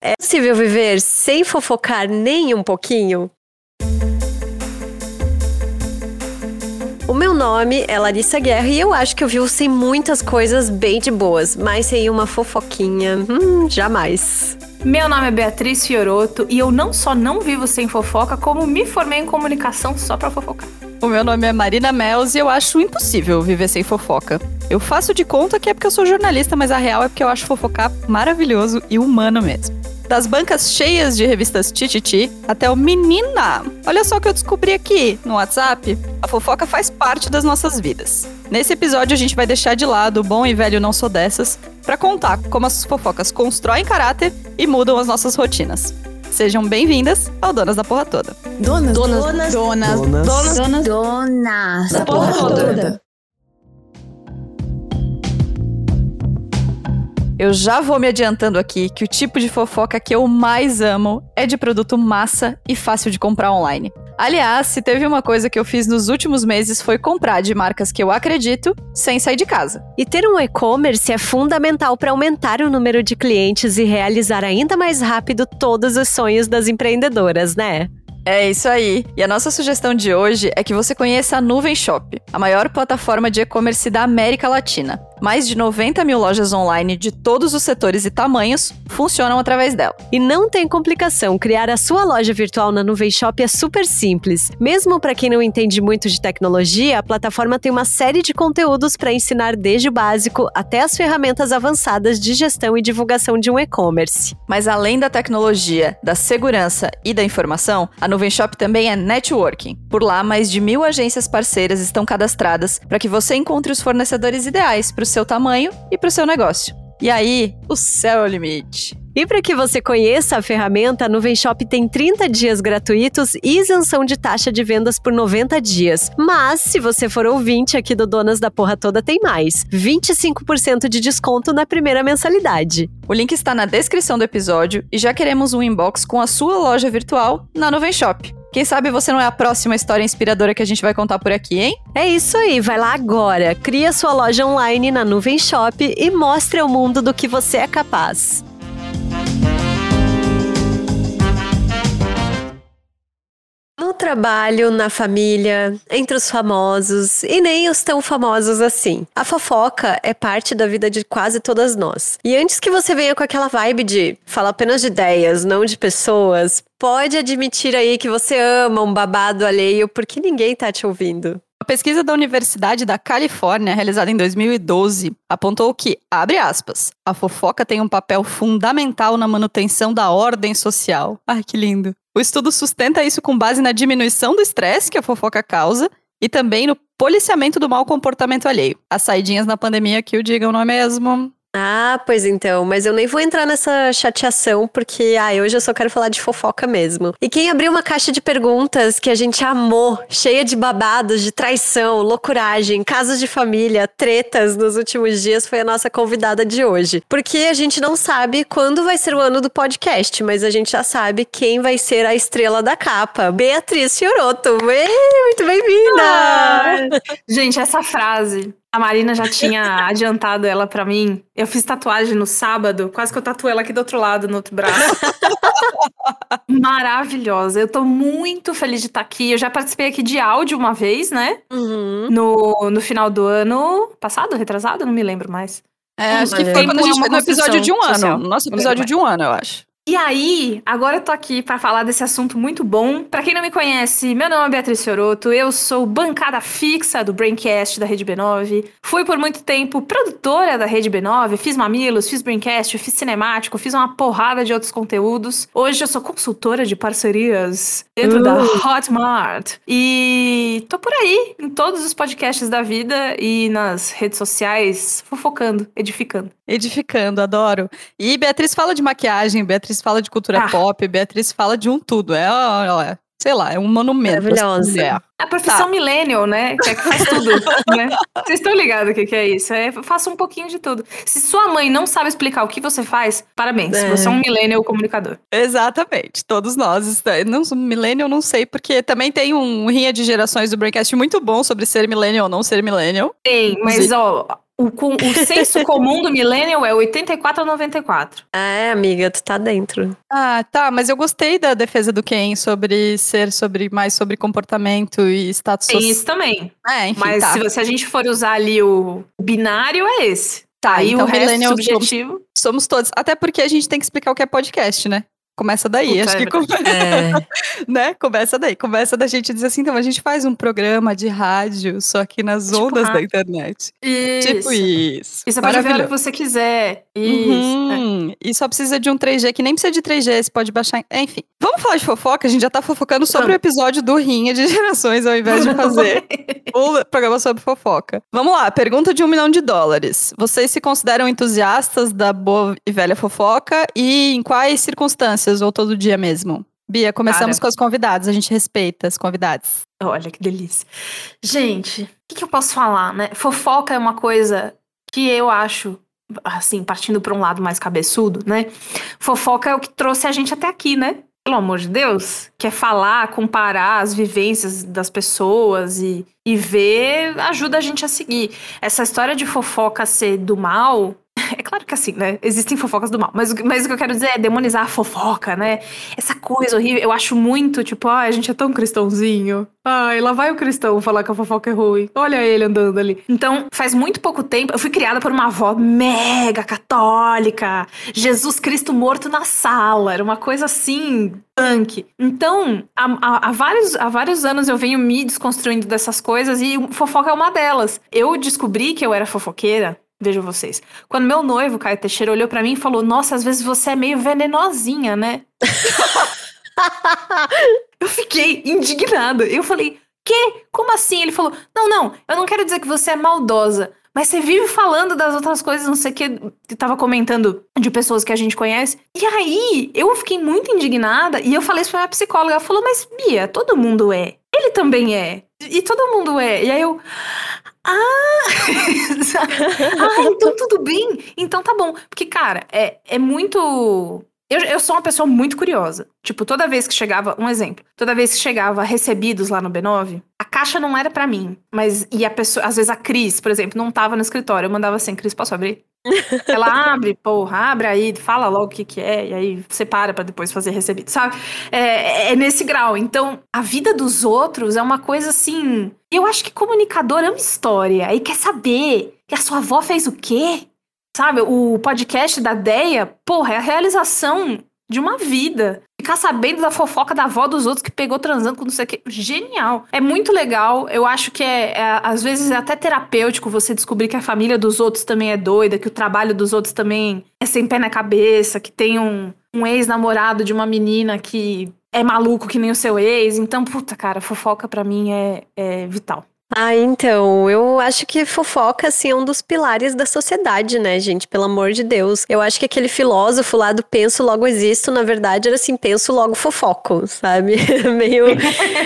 É possível viver sem fofocar nem um pouquinho? O meu nome é Larissa Guerra e eu acho que eu vivo sem muitas coisas bem de boas, mas sem uma fofoquinha, hum, jamais. Meu nome é Beatriz Fioroto e eu não só não vivo sem fofoca, como me formei em comunicação só pra fofocar. O meu nome é Marina Mels e eu acho impossível viver sem fofoca. Eu faço de conta que é porque eu sou jornalista, mas a real é porque eu acho fofocar maravilhoso e humano mesmo. Das bancas cheias de revistas Tititi até o Menina. Olha só o que eu descobri aqui no WhatsApp. A fofoca faz parte das nossas vidas. Nesse episódio a gente vai deixar de lado o bom e velho não sou dessas para contar como as fofocas constroem caráter e mudam as nossas rotinas. Sejam bem-vindas ao Donas da Porra Toda. Donas, donas, donas, donas, donas, donas, donas da Porra Toda. Eu já vou me adiantando aqui que o tipo de fofoca que eu mais amo é de produto massa e fácil de comprar online. Aliás, se teve uma coisa que eu fiz nos últimos meses foi comprar de marcas que eu acredito sem sair de casa. E ter um e-commerce é fundamental para aumentar o número de clientes e realizar ainda mais rápido todos os sonhos das empreendedoras, né? É isso aí. E a nossa sugestão de hoje é que você conheça a Nuvem Shop, a maior plataforma de e-commerce da América Latina. Mais de 90 mil lojas online de todos os setores e tamanhos funcionam através dela. E não tem complicação, criar a sua loja virtual na Nuvem Shop é super simples. Mesmo para quem não entende muito de tecnologia, a plataforma tem uma série de conteúdos para ensinar desde o básico até as ferramentas avançadas de gestão e divulgação de um e-commerce. Mas além da tecnologia, da segurança e da informação, a Nuvem Shop também é networking. Por lá, mais de mil agências parceiras estão cadastradas para que você encontre os fornecedores ideais para o seu tamanho e para o seu negócio. E aí, o céu é o limite. E para que você conheça a ferramenta, a Nuvem Shop tem 30 dias gratuitos e isenção de taxa de vendas por 90 dias. Mas, se você for ouvinte aqui do Donas da Porra Toda, tem mais: 25% de desconto na primeira mensalidade. O link está na descrição do episódio e já queremos um inbox com a sua loja virtual na Nuvem Shop. Quem sabe você não é a próxima história inspiradora que a gente vai contar por aqui, hein? É isso aí, vai lá agora. Cria sua loja online na Nuvem Shop e mostre ao mundo do que você é capaz. Trabalho, na família, entre os famosos e nem os tão famosos assim. A fofoca é parte da vida de quase todas nós. E antes que você venha com aquela vibe de falar apenas de ideias, não de pessoas, pode admitir aí que você ama um babado alheio porque ninguém tá te ouvindo. A pesquisa da Universidade da Califórnia, realizada em 2012, apontou que, abre aspas, a fofoca tem um papel fundamental na manutenção da ordem social. Ai, que lindo. O estudo sustenta isso com base na diminuição do estresse que a fofoca causa e também no policiamento do mau comportamento alheio. As saidinhas na pandemia que o digam, não é mesmo? Ah, pois então, mas eu nem vou entrar nessa chateação porque, ah, hoje eu só quero falar de fofoca mesmo. E quem abriu uma caixa de perguntas que a gente amou, cheia de babados, de traição, loucuragem, casos de família, tretas nos últimos dias foi a nossa convidada de hoje. Porque a gente não sabe quando vai ser o ano do podcast, mas a gente já sabe quem vai ser a estrela da capa. Beatriz Fioroto. Ei, muito bem-vinda! Ah, gente, essa frase a Marina já tinha adiantado ela para mim. Eu fiz tatuagem no sábado, quase que eu tatuei ela aqui do outro lado, no outro braço. Maravilhosa. Eu tô muito feliz de estar tá aqui. Eu já participei aqui de áudio uma vez, né? Uhum. No, no final do ano passado, retrasado, não me lembro mais. É, acho que foi quando a gente no episódio de um ano. Nosso episódio de um ano, eu acho. E aí, agora eu tô aqui para falar desse assunto muito bom. Para quem não me conhece, meu nome é Beatriz Fioroto, eu sou bancada fixa do Braincast da Rede B9. Fui por muito tempo produtora da Rede B9, fiz Mamilos, fiz Braincast, fiz Cinemático, fiz uma porrada de outros conteúdos. Hoje eu sou consultora de parcerias dentro uh. da Hotmart. E tô por aí, em todos os podcasts da vida e nas redes sociais, fofocando, edificando. Edificando, adoro. E Beatriz fala de maquiagem, Beatriz fala de cultura ah. pop, Beatriz fala de um tudo. É, é, sei lá, é um monumento. Maravilhosa. A profissão tá. millennial, né? Que é que faz tudo, né? Vocês estão ligados o que, que é isso? É, faça um pouquinho de tudo. Se sua mãe não sabe explicar o que você faz, parabéns. É. Você é um millennial comunicador. Exatamente. Todos nós. Não, millennial não sei, porque também tem um rinha de gerações do Braincast muito bom sobre ser millennial ou não ser millennial. Tem, mas ó O, com, o senso comum do millennial é 84 a 94. É, amiga, tu tá dentro. Ah, tá, mas eu gostei da defesa do Ken sobre ser sobre mais sobre comportamento e status Tem social. isso também. É, enfim, Mas tá. se, você- se a gente for usar ali o binário, é esse. Tá, Aí então o resto subjetivo. Somos todos. Até porque a gente tem que explicar o que é podcast, né? Começa daí, Puta, acho é que come- É. né? Começa daí. Começa da gente dizer assim, então a gente faz um programa de rádio, só que nas Tipo ondas da rádio. internet. Isso. Tipo isso. E você pode ver a hora que você quiser. Isso. é. Uhum. E só precisa de um 3G, que nem precisa de 3G, você pode baixar. Enfim. Vamos falar de fofoca? A gente já tá fofocando sobre Vamos. o episódio do Rinha de Gerações, ao invés de fazer o programa sobre fofoca. Vamos lá, pergunta de um milhão de dólares. Vocês se consideram entusiastas da boa e velha fofoca? E em quais circunstâncias, ou todo dia mesmo? Bia, começamos Cara. com as convidadas, a gente respeita as convidadas. Olha que delícia. Gente, o que, que eu posso falar, né? Fofoca é uma coisa que eu acho, assim, partindo para um lado mais cabeçudo, né? Fofoca é o que trouxe a gente até aqui, né? Pelo amor de Deus, que é falar, comparar as vivências das pessoas e, e ver ajuda a gente a seguir. Essa história de fofoca ser do mal. É claro que assim, né? Existem fofocas do mal. Mas, mas o que eu quero dizer é demonizar a fofoca, né? Essa coisa horrível. Eu acho muito, tipo, ai, a gente é tão cristãozinho. Ai, lá vai o cristão falar que a fofoca é ruim. Olha ele andando ali. Então, faz muito pouco tempo, eu fui criada por uma avó mega católica. Jesus Cristo morto na sala. Era uma coisa assim, punk. Então, há, há- há vários, há vários anos eu venho me desconstruindo dessas coisas e fofoca é uma delas. Eu descobri que eu era fofoqueira. Vejam vocês. Quando meu noivo, Caio Teixeira, olhou pra mim e falou: Nossa, às vezes você é meio venenosinha, né? Eu fiquei indignada. Eu falei, quê? Como assim? Ele falou, não, não, eu não quero dizer que você é maldosa. Mas você vive falando das outras coisas, não sei o que. Tava comentando de pessoas que a gente conhece. E aí, eu fiquei muito indignada. E eu falei isso pra minha psicóloga. Ela falou, mas Bia, todo mundo é. Ele também é. E todo mundo é. E aí eu. Ah! ah, então tudo bem. Então tá bom. Porque, cara, é, é muito. Eu, eu sou uma pessoa muito curiosa. Tipo, toda vez que chegava, um exemplo, toda vez que chegava recebidos lá no B9, a caixa não era pra mim, mas e a pessoa, às vezes a Cris, por exemplo, não tava no escritório, eu mandava assim, Cris, posso abrir? Ela abre, porra, abre aí, fala logo o que que é, e aí separa pra depois fazer recebido, sabe? É, é nesse grau. Então, a vida dos outros é uma coisa assim. Eu acho que comunicador é uma história e quer saber que a sua avó fez o quê? Sabe, o podcast da Deia, porra, é a realização de uma vida. Ficar sabendo da fofoca da avó dos outros que pegou transando com não sei o quê. Genial. É muito legal. Eu acho que é, é, às vezes, é até terapêutico você descobrir que a família dos outros também é doida, que o trabalho dos outros também é sem pé na cabeça, que tem um, um ex-namorado de uma menina que é maluco que nem o seu ex. Então, puta, cara, fofoca pra mim é, é vital. Ah, então, eu acho que fofoca, assim, é um dos pilares da sociedade, né, gente? Pelo amor de Deus. Eu acho que aquele filósofo lá do penso, logo existo, na verdade, era assim, penso, logo fofoco, sabe? Meio...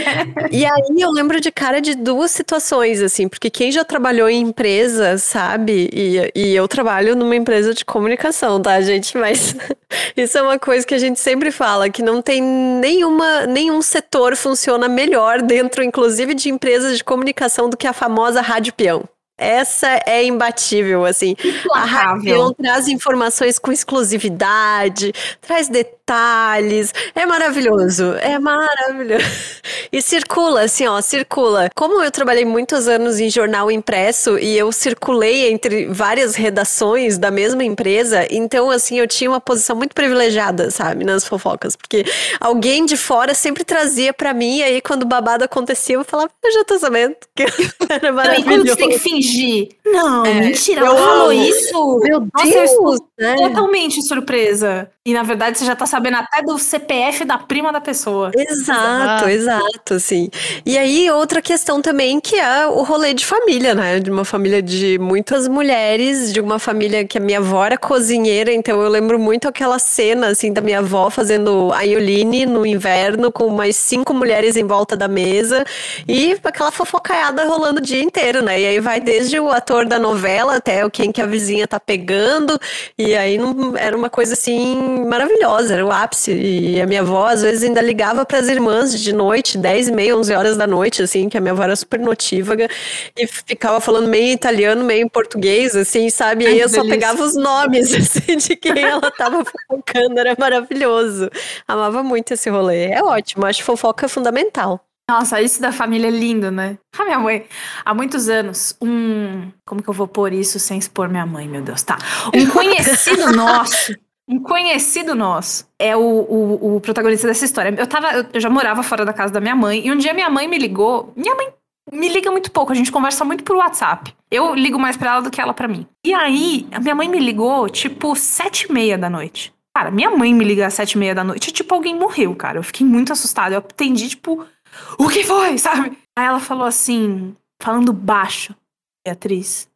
e aí eu lembro de cara de duas situações, assim, porque quem já trabalhou em empresa, sabe? E, e eu trabalho numa empresa de comunicação, tá, gente? Mas isso é uma coisa que a gente sempre fala, que não tem nenhuma, nenhum setor funciona melhor dentro, inclusive, de empresas de comunicação do que a famosa rádio peão. Essa é imbatível, assim. A peão traz informações com exclusividade, traz detalhes. É maravilhoso, é maravilhoso. E circula, assim, ó, circula. Como eu trabalhei muitos anos em jornal impresso e eu circulei entre várias redações da mesma empresa, então, assim, eu tinha uma posição muito privilegiada, sabe, nas fofocas, porque alguém de fora sempre trazia pra mim, e aí quando o babado acontecia, eu falava, eu já tô sabendo que era E maravilhoso. quando você tem que fingir? Não, É, mentira, ela falou amo. isso. Meu Nossa, eu estou Deus, né? totalmente surpresa. E na verdade você já tá sabendo até do CPF da prima da pessoa. Exato, exato, assim. E aí, outra questão também, que é o rolê de família, né? De uma família de muitas mulheres, de uma família que a minha avó era cozinheira, então eu lembro muito aquela cena, assim, da minha avó fazendo aioline no inverno, com mais cinco mulheres em volta da mesa, e aquela fofocaiada rolando o dia inteiro, né? E aí vai desde o ator da novela até o quem que a vizinha tá pegando, e aí não, era uma coisa assim maravilhosa, era o ápice. E a minha avó, às vezes, ainda ligava para as irmãs de noite, 10 e meia, 11 horas da noite, assim, que a minha avó era super notívaga e ficava falando meio italiano, meio em português, assim, sabe? E aí eu só pegava os nomes, assim, de quem ela tava fofocando, era maravilhoso. Amava muito esse rolê. É ótimo, acho fofoca fundamental. Nossa, isso da família é lindo, né? A minha mãe, há muitos anos, um. Como que eu vou pôr isso sem expor minha mãe, meu Deus? Tá. Um conhecido nosso. Um conhecido nosso é o, o, o protagonista dessa história. Eu, tava, eu já morava fora da casa da minha mãe, e um dia minha mãe me ligou. Minha mãe me liga muito pouco, a gente conversa muito por WhatsApp. Eu ligo mais pra ela do que ela pra mim. E aí, a minha mãe me ligou, tipo, sete e meia da noite. Cara, minha mãe me liga às sete e meia da noite, tipo, alguém morreu, cara. Eu fiquei muito assustada. Eu atendi, tipo, o que foi, sabe? Aí ela falou assim, falando baixo, Beatriz,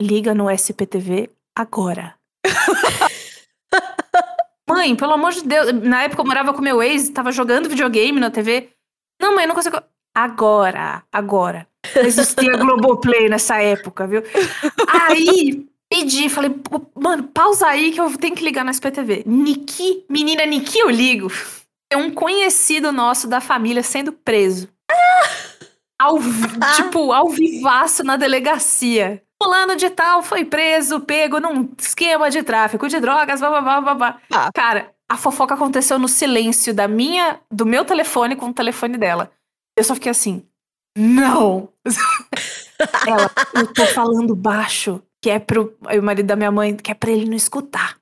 liga no SPTV agora. mãe, pelo amor de Deus, na época eu morava com meu ex, tava jogando videogame na TV. Não, mãe, não consigo. Agora, agora. Não existia Globoplay nessa época, viu? Aí, pedi, falei, "Pô, mano, pausa aí que eu tenho que ligar no SPTV. Niki, menina Niki, eu ligo. É um conhecido nosso da família sendo preso. Ao, tipo, ao vivaço na delegacia. Fulano de tal foi preso, pego num esquema de tráfico de drogas, blá, blá, blá, blá, blá. Ah. Cara, a fofoca aconteceu no silêncio da minha, do meu telefone com o telefone dela. Eu só fiquei assim, não! Ela, eu tô falando baixo, que é pro o marido da minha mãe, que é pra ele não escutar.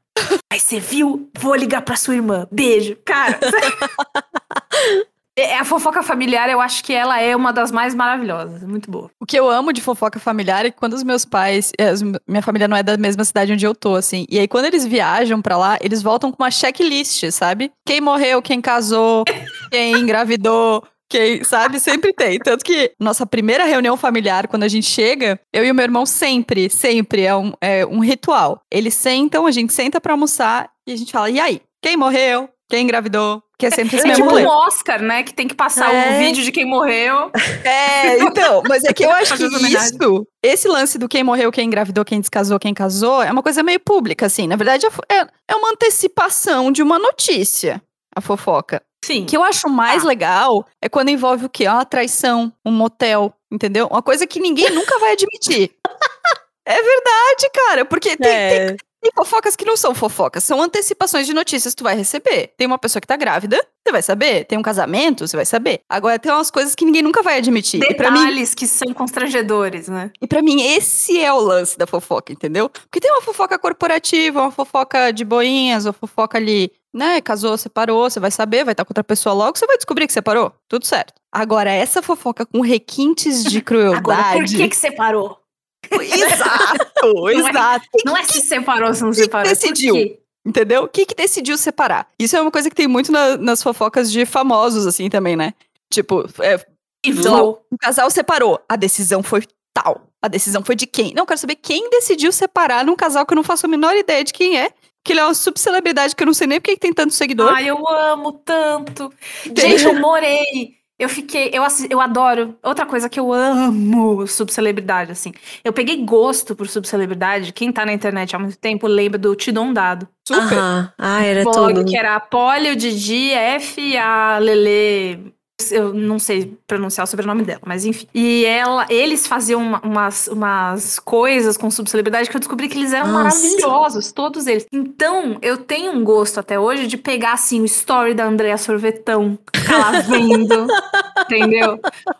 Aí você viu? Vou ligar pra sua irmã. Beijo. Cara, a fofoca familiar, eu acho que ela é uma das mais maravilhosas. Muito boa. O que eu amo de fofoca familiar é que quando os meus pais. os- minha família não é da mesma cidade onde eu tô, assim. E aí, quando eles viajam pra lá, eles voltam com uma checklist, sabe? Quem morreu, quem casou, quem engravidou. Quem, sabe? Sempre tem. Tanto que nossa primeira reunião familiar, quando a gente chega, eu e o meu irmão sempre, sempre é um, é um ritual. Eles sentam, a gente senta pra almoçar e a gente fala: e aí? Quem morreu? Quem engravidou? Que é sempre esse É mesmo tipo rolê. um Oscar, né? Que tem que passar É. o vídeo de quem morreu. É, então, mas é que eu acho que isso, esse lance do quem morreu, quem engravidou, quem descasou, quem casou, é uma coisa meio pública, assim. Na verdade, é é, é uma antecipação de uma notícia, a fofoca. Sim. O que eu acho mais Tá. legal é quando envolve o quê? Uma traição, um motel, entendeu? Uma coisa que ninguém nunca vai admitir. É verdade, cara, porque tem É. tem fofocas que não são fofocas, são antecipações de notícias que tu vai receber. Tem uma pessoa que tá grávida, você vai saber. Tem um casamento, você vai saber. Agora tem umas coisas que ninguém nunca vai admitir. E pra mim, Detalhes que são constrangedores, né? e para mim esse é o lance da fofoca, entendeu? Porque tem uma fofoca corporativa, uma fofoca de boinhas, uma fofoca ali, né, casou, separou, você vai saber, vai estar com outra pessoa logo, você vai descobrir que separou. Tudo certo. Agora essa fofoca com requintes de crueldade. Agora, por que que separou? Exato, é- exato. Não é se separou, se não que separou. é decidiu? Entendeu? O que que decidiu separar? Isso é uma coisa que tem muito na- nas fofocas de famosos, assim, também, né? Tipo, é, E vou. um casal separou. A decisão foi tal. A decisão foi de quem? Não, eu quero saber quem decidiu separar num casal que eu não faço a menor ideia de quem é. Que ele é uma subcelebridade que eu não sei nem porque que tem tanto seguidor. Ai, eu amo tanto. Gente, eu morei. Eu fiquei. Eu, eu adoro. Outra coisa que eu amo subcelebridade, assim. Eu peguei gosto por subcelebridade. Quem tá na internet há muito tempo lembra do Te Dou um Dado. Super. Aham. Ah, era blog tudo. que era a Polly, o Didi, a F e a Lele. Eu não sei pronunciar o sobrenome dela, mas enfim. E ela, eles faziam uma- umas, umas coisas com subcelebridade que eu descobri que eles eram Nossa. maravilhosos, todos eles. Então, eu tenho um gosto até hoje de pegar, assim, o story da Andrea Sorvetão, vendo, entendeu?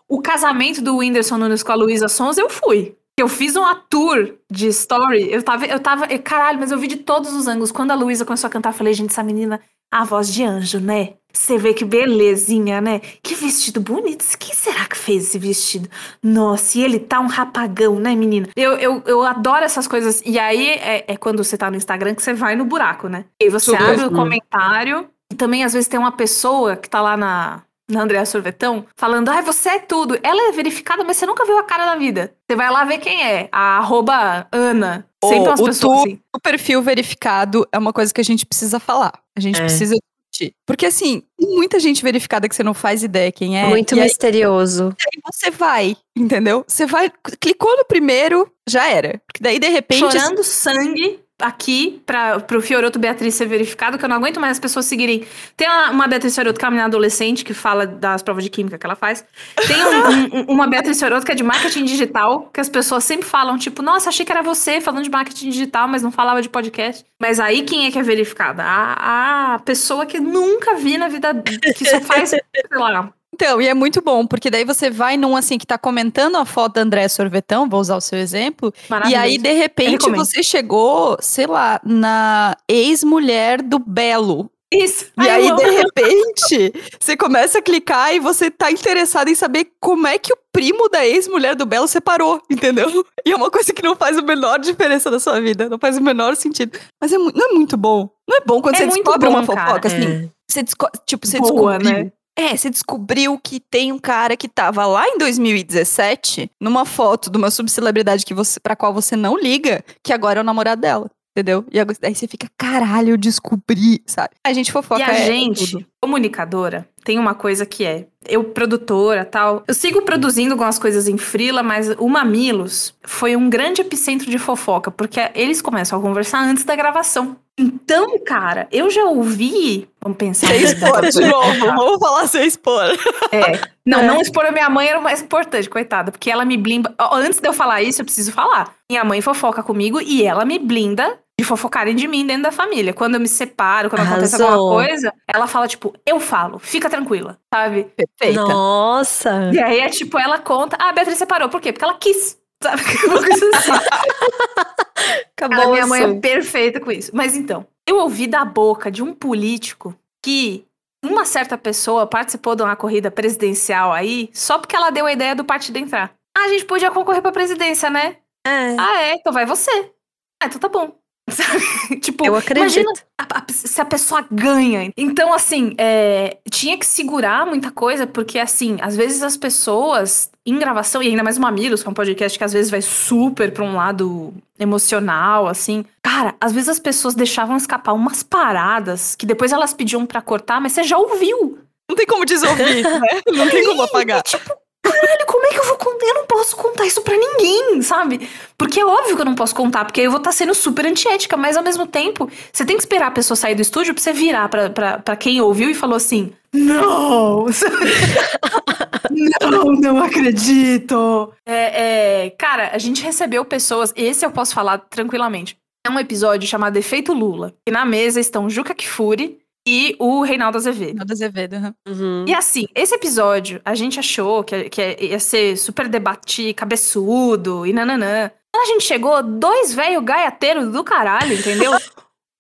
O casamento do Whindersson Nunes com a Luísa Sons, eu fui. Eu fiz uma tour de story. Eu tava, eu tava, eu- caralho, mas eu vi de todos os ângulos. Quando a Luísa começou a cantar, eu falei, gente, essa menina, a voz de anjo, né? Você vê que belezinha, né? Que vestido bonito. Quem será que fez esse vestido? Nossa, e ele tá um rapagão, né, menina? Eu, eu, eu adoro essas coisas. E aí é, é quando você tá no Instagram que você vai no buraco, né? E você Super. abre o comentário. E também, às vezes, tem uma pessoa que tá lá na, na Andrea Sorvetão, falando, ai, você é tudo. Ela é verificada, mas você nunca viu a cara na vida. Você vai lá ver quem é. A arroba Ana. Sempre Ô, umas o pessoas tu- assim. O perfil verificado é uma coisa que a gente precisa falar. A gente É. precisa discutir. Porque assim, tem muita gente verificada que você não faz ideia quem é. Muito e aí, misterioso. aí você vai, entendeu? Você vai, clicou no primeiro, já era. Porque daí, de repente, Chorando sangue aqui para pro Fioroto Beatriz ser verificado, que eu não aguento mais as pessoas seguirem. Tem uma, uma Beatriz Fioroto que é uma menina adolescente que fala das provas de química que ela faz. Tem um, um, uma Beatriz Fioroto que é de marketing digital, que as pessoas sempre falam, tipo, nossa, achei que era você falando de marketing digital, mas não falava de podcast. Mas aí quem é que é verificada? A, a pessoa que nunca vi na vida, que só faz, sei lá, então, e é muito bom, porque daí você vai num assim que tá comentando a foto da André Sorvetão, vou usar o seu exemplo, e aí de repente você chegou, sei lá, na ex-mulher do Belo. Isso. E aí, de repente, você começa a clicar e você tá interessado em saber como é que o primo da ex-mulher do Belo separou, entendeu? E é uma coisa que não faz a menor diferença na sua vida, não faz o menor sentido. Mas é, não é muito bom. Não é bom quando é você descobre bom, uma fofoca, cara. assim. É. Você tipo, você Boa, descobriu. Né? É, você descobriu que tem um cara que tava lá em 2017, numa foto de uma subcelebridade que você, pra qual você não liga, que agora é o namorado dela. Entendeu? E aí você fica, caralho, eu descobri, sabe? A gente fofoca. E a é gente, tudo. comunicadora, tem uma coisa que é. Eu, produtora tal. Eu sigo produzindo algumas coisas em Frila, mas o Mamilos foi um grande epicentro de fofoca, porque eles começam a conversar antes da gravação. Então, cara, eu já ouvi. Vamos pensar. Sem expor de novo. Vamos falar sem expor. É. Não, é. não expor a minha mãe era o mais importante, coitada. Porque ela me blinda. Antes de eu falar isso, eu preciso falar. Minha mãe fofoca comigo e ela me blinda de fofocarem de mim dentro da família. Quando eu me separo, quando Arrasou. acontece alguma coisa, ela fala, tipo, eu falo, fica tranquila, sabe? Perfeita. Nossa! E aí é tipo, ela conta, ah, a Beatriz separou. Por quê? Porque ela quis. Sabe? Assim. Acabou a minha mãe é perfeita com isso. Mas então, eu ouvi da boca de um político que uma certa pessoa participou de uma corrida presidencial aí só porque ela deu a ideia do partido entrar. Ah, a gente podia concorrer pra presidência, né? É. Ah, é? Então vai você. Ah, então tá bom. tipo, eu acredito. Imagina a, a, se a pessoa ganha. Então, assim, é, tinha que segurar muita coisa, porque, assim, às vezes as pessoas em gravação, e ainda mais o Mamilos, que é um podcast que às vezes vai super pra um lado emocional, assim. Cara, às vezes as pessoas deixavam escapar umas paradas que depois elas pediam para cortar, mas você já ouviu. Não tem como desouvir, né? Não tem como apagar. tipo, caralho, como é que eu vou contar? Eu não posso contar isso pra ninguém, sabe? Porque é óbvio que eu não posso contar, porque aí eu vou estar tá sendo super antiética, mas ao mesmo tempo, você tem que esperar a pessoa sair do estúdio pra você virar pra, pra, pra quem ouviu e falou assim: Não! não, não acredito! É, é, cara, a gente recebeu pessoas, esse eu posso falar tranquilamente. É um episódio chamado Efeito Lula. E na mesa estão Juca Kifuri, e o Reinaldo Azevedo. Reinaldo Azevedo, uhum. E assim, esse episódio, a gente achou que, que ia ser super debate, cabeçudo e nananã. Quando a gente chegou, dois velho gaiateiro do caralho, entendeu?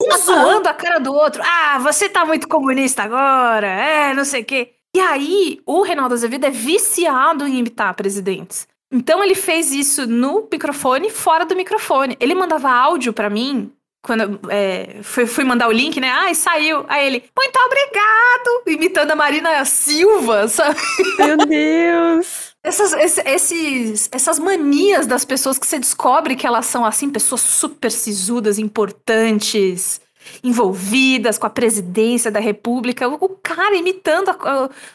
Um zoando a cara do outro. Ah, você tá muito comunista agora, é, não sei o quê. E aí, o Reinaldo Azevedo é viciado em imitar presidentes. Então ele fez isso no microfone, fora do microfone. Ele mandava áudio para mim quando é, fui, fui, mandar o link, né? Ai, saiu. Aí ele, muito obrigado! Imitando a Marina Silva, sabe? Meu Deus! Essas, esses, essas manias das pessoas que você descobre que elas são, assim, pessoas super sisudas, importantes, envolvidas com a presidência da república. O, cara imitando,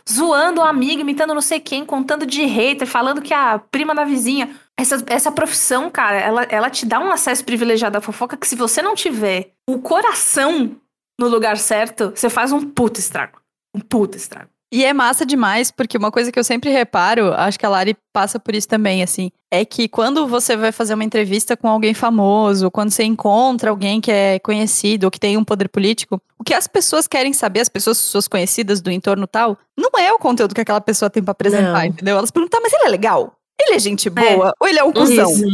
zoando um amigo, imitando não sei quem, contando de hater, falando que a prima da vizinha. Essa, essa profissão, cara, ela, ela te dá um acesso privilegiado à fofoca que se você não tiver o coração no lugar certo, você faz um puto estrago. Um puto estrago. E é massa demais, porque uma coisa que eu sempre reparo, acho que a Lari passa por isso também, assim, é que quando você vai fazer uma entrevista com alguém famoso, quando você encontra alguém que é conhecido ou que tem um poder político, o que as pessoas querem saber, as pessoas suas conhecidas do entorno tal, não é o conteúdo que aquela pessoa tem para apresentar, não. entendeu? Elas perguntam, tá, mas ele é legal? Ele é gente boa? É. Ou ele é um cuzão? Isso.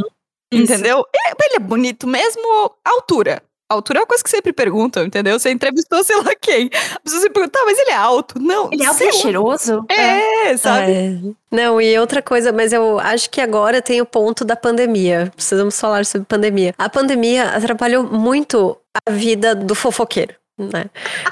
Entendeu? Ele, ele é bonito mesmo? Altura. A altura é uma coisa que sempre perguntam, entendeu? Você entrevistou sei lá quem. A pessoa sempre pergunta, tá, mas ele é alto. Não. Ele é alto e cheiroso? É, é. sabe? É. Não, e outra coisa, mas eu acho que agora tem o ponto da pandemia. Precisamos falar sobre pandemia. A pandemia atrapalhou muito a vida do fofoqueiro. Né?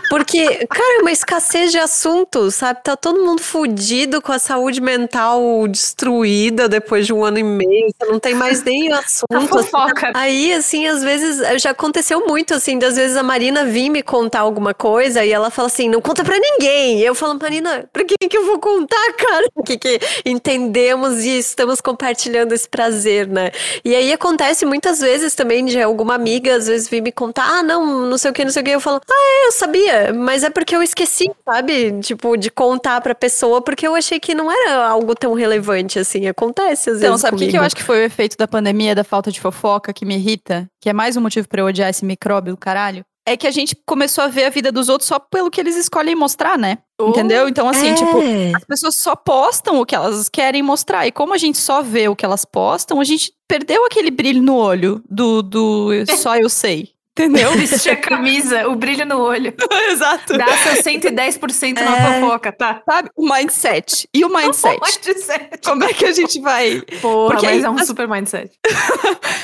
Porque, cara, é uma escassez de assuntos, sabe? Tá todo mundo fudido com a saúde mental destruída depois de um ano e meio. Você não tem mais nem assunto. A fofoca. Aí, assim, às vezes, já aconteceu muito, assim, das vezes a Marina vir me contar alguma coisa e ela fala assim, não conta pra ninguém. E eu falo, Marina, pra que que eu vou contar, cara? Que que entendemos e estamos compartilhando esse prazer, né? E aí acontece muitas vezes também de alguma amiga, às vezes, vir me contar, ah, não, não sei o que, não sei o que. Eu falo, ah, é, eu sabia, mas é porque eu esqueci, sabe? Tipo, de contar pra pessoa, porque eu achei que não era algo tão relevante assim. Acontece às vezes. Então, sabe o que, que eu acho que foi o efeito da pandemia, da falta de fofoca, que me irrita? Que é mais um motivo pra eu odiar esse micróbio do caralho? É que a gente começou a ver a vida dos outros só pelo que eles escolhem mostrar, né? Entendeu? Então, assim, É. tipo, as pessoas só postam o que elas querem mostrar. E como a gente só vê o que elas postam, a gente perdeu aquele brilho no olho do, do só eu sei. Entendeu? Vestir a camisa, o brilho no olho. Exato. Dá seu 110% na É. fofoca, tá? Sabe? O mindset. E o mindset? Mindset. Como é que a gente vai Porra, Porque mas é um as- super mindset.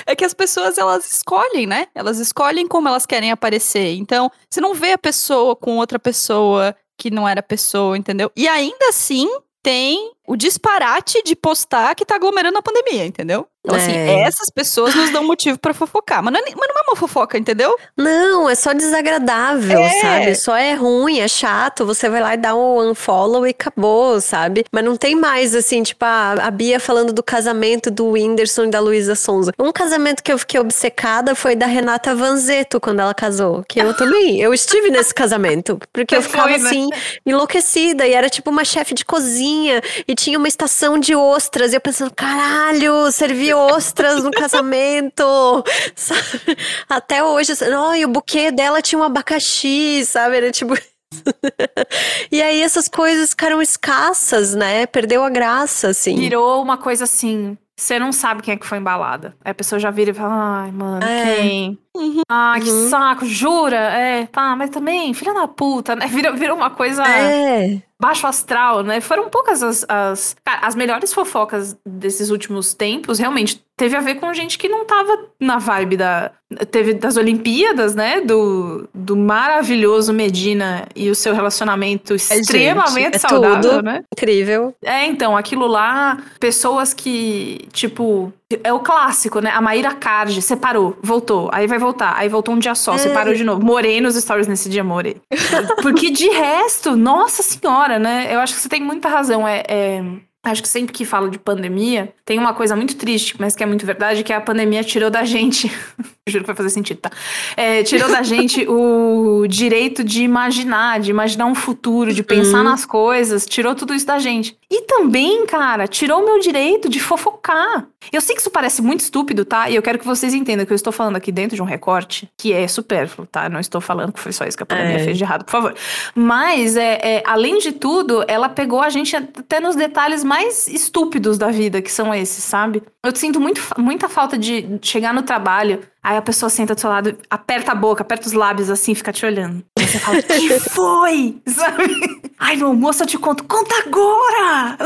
é que as pessoas elas escolhem, né? Elas escolhem como elas querem aparecer. Então, você não vê a pessoa com outra pessoa que não era pessoa, entendeu? E ainda assim tem o disparate de postar que tá aglomerando a pandemia, entendeu? Então, assim, É. essas pessoas nos dão motivo pra fofocar. Mas não, é, mas não é uma fofoca, entendeu? Não, é só desagradável, É. sabe? Só é ruim, é chato. Você vai lá e dá um unfollow e acabou, sabe? Mas não tem mais, assim, tipo, a, a Bia falando do casamento do Whindersson e da Luísa Sonza. Um casamento que eu fiquei obcecada foi da Renata Vanzetto, quando ela casou. Que eu também, eu estive nesse casamento. Porque eu ficava, né? assim, enlouquecida. E era tipo uma chefe de cozinha. E tinha uma estação de ostras. E eu pensando, caralho, servi ostras no casamento. Sabe? Até hoje, assim, "Não, e o buquê dela tinha um abacaxi, sabe? Era tipo. e aí essas coisas ficaram escassas, né? Perdeu a graça, assim. Virou uma coisa assim. Você não sabe quem é que foi embalada. Aí a pessoa já vira e fala, ai, mano, É. quem? Uhum. Ai, que Uhum. saco, jura? É, tá, mas também, filha da puta, né? Virou, virou uma coisa É. baixo astral, né? Foram poucas as, as. Cara, as melhores fofocas desses últimos tempos, realmente, teve a ver com gente que não tava na vibe da. Teve das Olimpíadas, né? Do, do maravilhoso Medina e o seu relacionamento extremamente é saudável, né? Incrível. É, então, aquilo lá, pessoas que, tipo, é o clássico, né? A Maíra Card separou, voltou, aí vai voltar, aí voltou um dia só, É. separou de novo. Morei nos stories nesse dia, morei. Porque de resto, nossa senhora, né? Eu acho que você tem muita razão. É, é- Acho que sempre que falo de pandemia, tem uma coisa muito triste, mas que é muito verdade, que a pandemia tirou da gente. Juro que vai fazer sentido, tá? É, tirou da gente o direito de imaginar, de imaginar um futuro, de pensar Uhum. nas coisas, tirou tudo isso da gente. E também, cara, tirou o meu direito de fofocar. Eu sei que isso parece muito estúpido, tá? E eu quero que vocês entendam que eu estou falando aqui dentro de um recorte que é supérfluo, tá? Não estou falando que foi só isso que a pandemia É. fez de errado, por favor. Mas, é, é, além de tudo, ela pegou a gente até nos detalhes mais estúpidos da vida, que são esses, sabe? Eu sinto muito, muita falta de chegar no trabalho, aí a pessoa senta do seu lado, aperta a boca, aperta os lábios assim, fica te olhando. Aí você fala, que foi? Sabe? Ai, no almoço eu te conto, conta agora!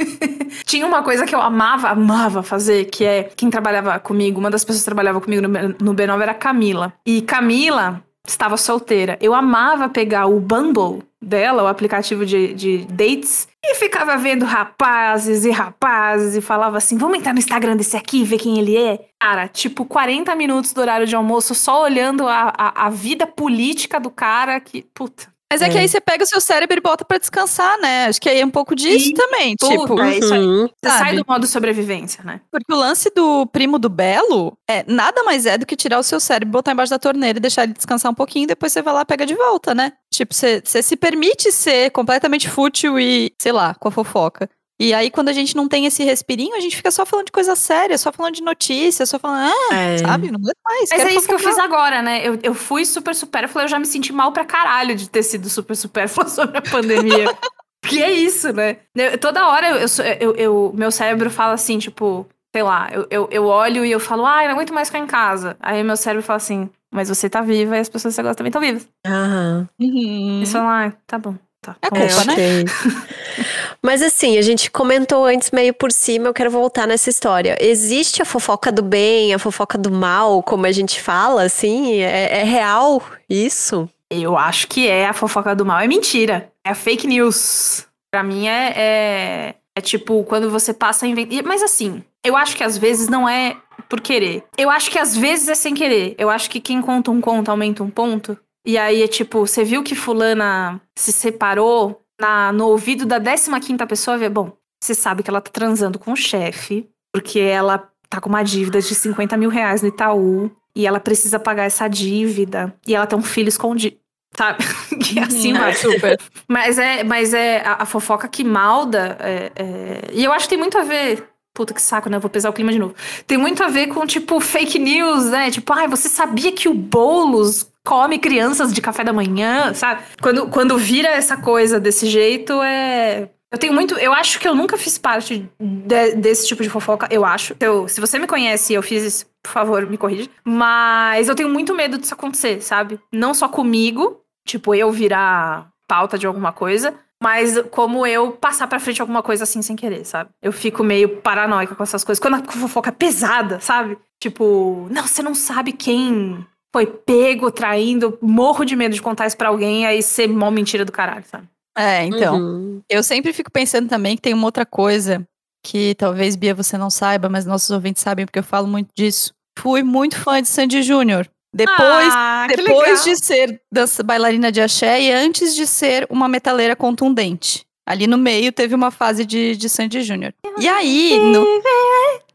Tinha uma coisa que eu amava, amava fazer, que é quem trabalhava comigo, uma das pessoas que trabalhava comigo no, B- no B9 era a Camila. E Camila estava solteira. Eu amava pegar o Bumble dela, o aplicativo de, de dates, e ficava vendo rapazes e rapazes e falava assim: vamos entrar no Instagram desse aqui e ver quem ele é. Cara, tipo, 40 minutos do horário de almoço só olhando a, a, a vida política do cara que. Puta. Mas é, que É. aí você pega o seu cérebro e bota pra descansar, né? Acho que aí é um pouco disso Sim. também. Puta, tipo, é isso aí. Uhum. Você sai Sabe? do modo sobrevivência, né? Porque o lance do primo do Belo é nada mais é do que tirar o seu cérebro, botar embaixo da torneira e deixar ele descansar um pouquinho, depois você vai lá e pega de volta, né? Tipo, você, você se permite ser completamente fútil e, sei lá, com a fofoca. E aí, quando a gente não tem esse respirinho, a gente fica só falando de coisa séria, só falando de notícias, só falando, ah, É. sabe? Não aguento mais. Mas quero é isso que eu fiz agora, né? Eu, eu fui super supérflua, eu já me senti mal pra caralho de ter sido super supérflua sobre a pandemia. Porque é isso, né? Eu- toda hora eu, eu, eu- eu- meu cérebro fala assim, tipo, sei lá, eu, eu, eu olho e eu falo, ai, não aguento mais ficar em casa. Aí meu cérebro fala assim, mas você tá viva e as pessoas que você gosta também estão vivas. Aham. Uhum. E você fala, ah, tá bom. Tá. É culpa, É, né? Mas assim, a gente comentou antes meio por cima, eu quero voltar nessa história. Existe a fofoca do bem, a fofoca do mal, como a gente fala, assim? É, é real isso? Eu acho que é a fofoca do mal. É mentira. É fake news. Pra mim é, é, é tipo quando você passa a inventar. Mas assim, eu acho que às vezes não é por querer. Eu acho que às vezes é sem querer. Eu acho que quem conta um conto aumenta um ponto. E aí é tipo, você viu que fulana se separou na, no ouvido da 15 pessoa, vê, bom, você sabe que ela tá transando com o chefe, porque ela tá com uma dívida de 50 mil reais no Itaú, e ela precisa pagar essa dívida, e ela tem um filho escondido. Sabe? que assim Uhum, vai. super. Mas é, mas é a, a fofoca que malda. é- é- E eu acho que tem muito a ver. Puta que saco, né? Vou pesar o clima de novo. Tem muito a ver com, tipo, fake news, né? Tipo, ai, você sabia que o Boulos come crianças de café da manhã, sabe? Quando, quando vira essa coisa desse jeito, é. Eu tenho muito. Eu acho que eu nunca fiz parte de- desse tipo de fofoca, eu acho. Eu, se você me conhece e eu fiz isso, por favor, me corrija. Mas eu tenho muito medo disso acontecer, sabe? Não só comigo, tipo, eu virar pauta de alguma coisa, mas como eu passar pra frente alguma coisa assim sem querer, sabe? Eu fico meio paranoica com essas coisas. Quando a fofoca é pesada, sabe? Tipo, não, você não sabe quem foi pego traindo, morro de medo de contar isso pra alguém, aí ser mó mentira do caralho, sabe? É, então. Uhum. Eu sempre fico pensando também que tem uma outra coisa que talvez, Bia, você não saiba, mas nossos ouvintes sabem porque eu falo muito disso. Fui muito fã de Sandy Júnior. Depois, ah, depois de ser dança bailarina de axé e antes de ser uma metaleira contundente. Ali no meio teve uma fase de, de Sandy Júnior. E aí, no...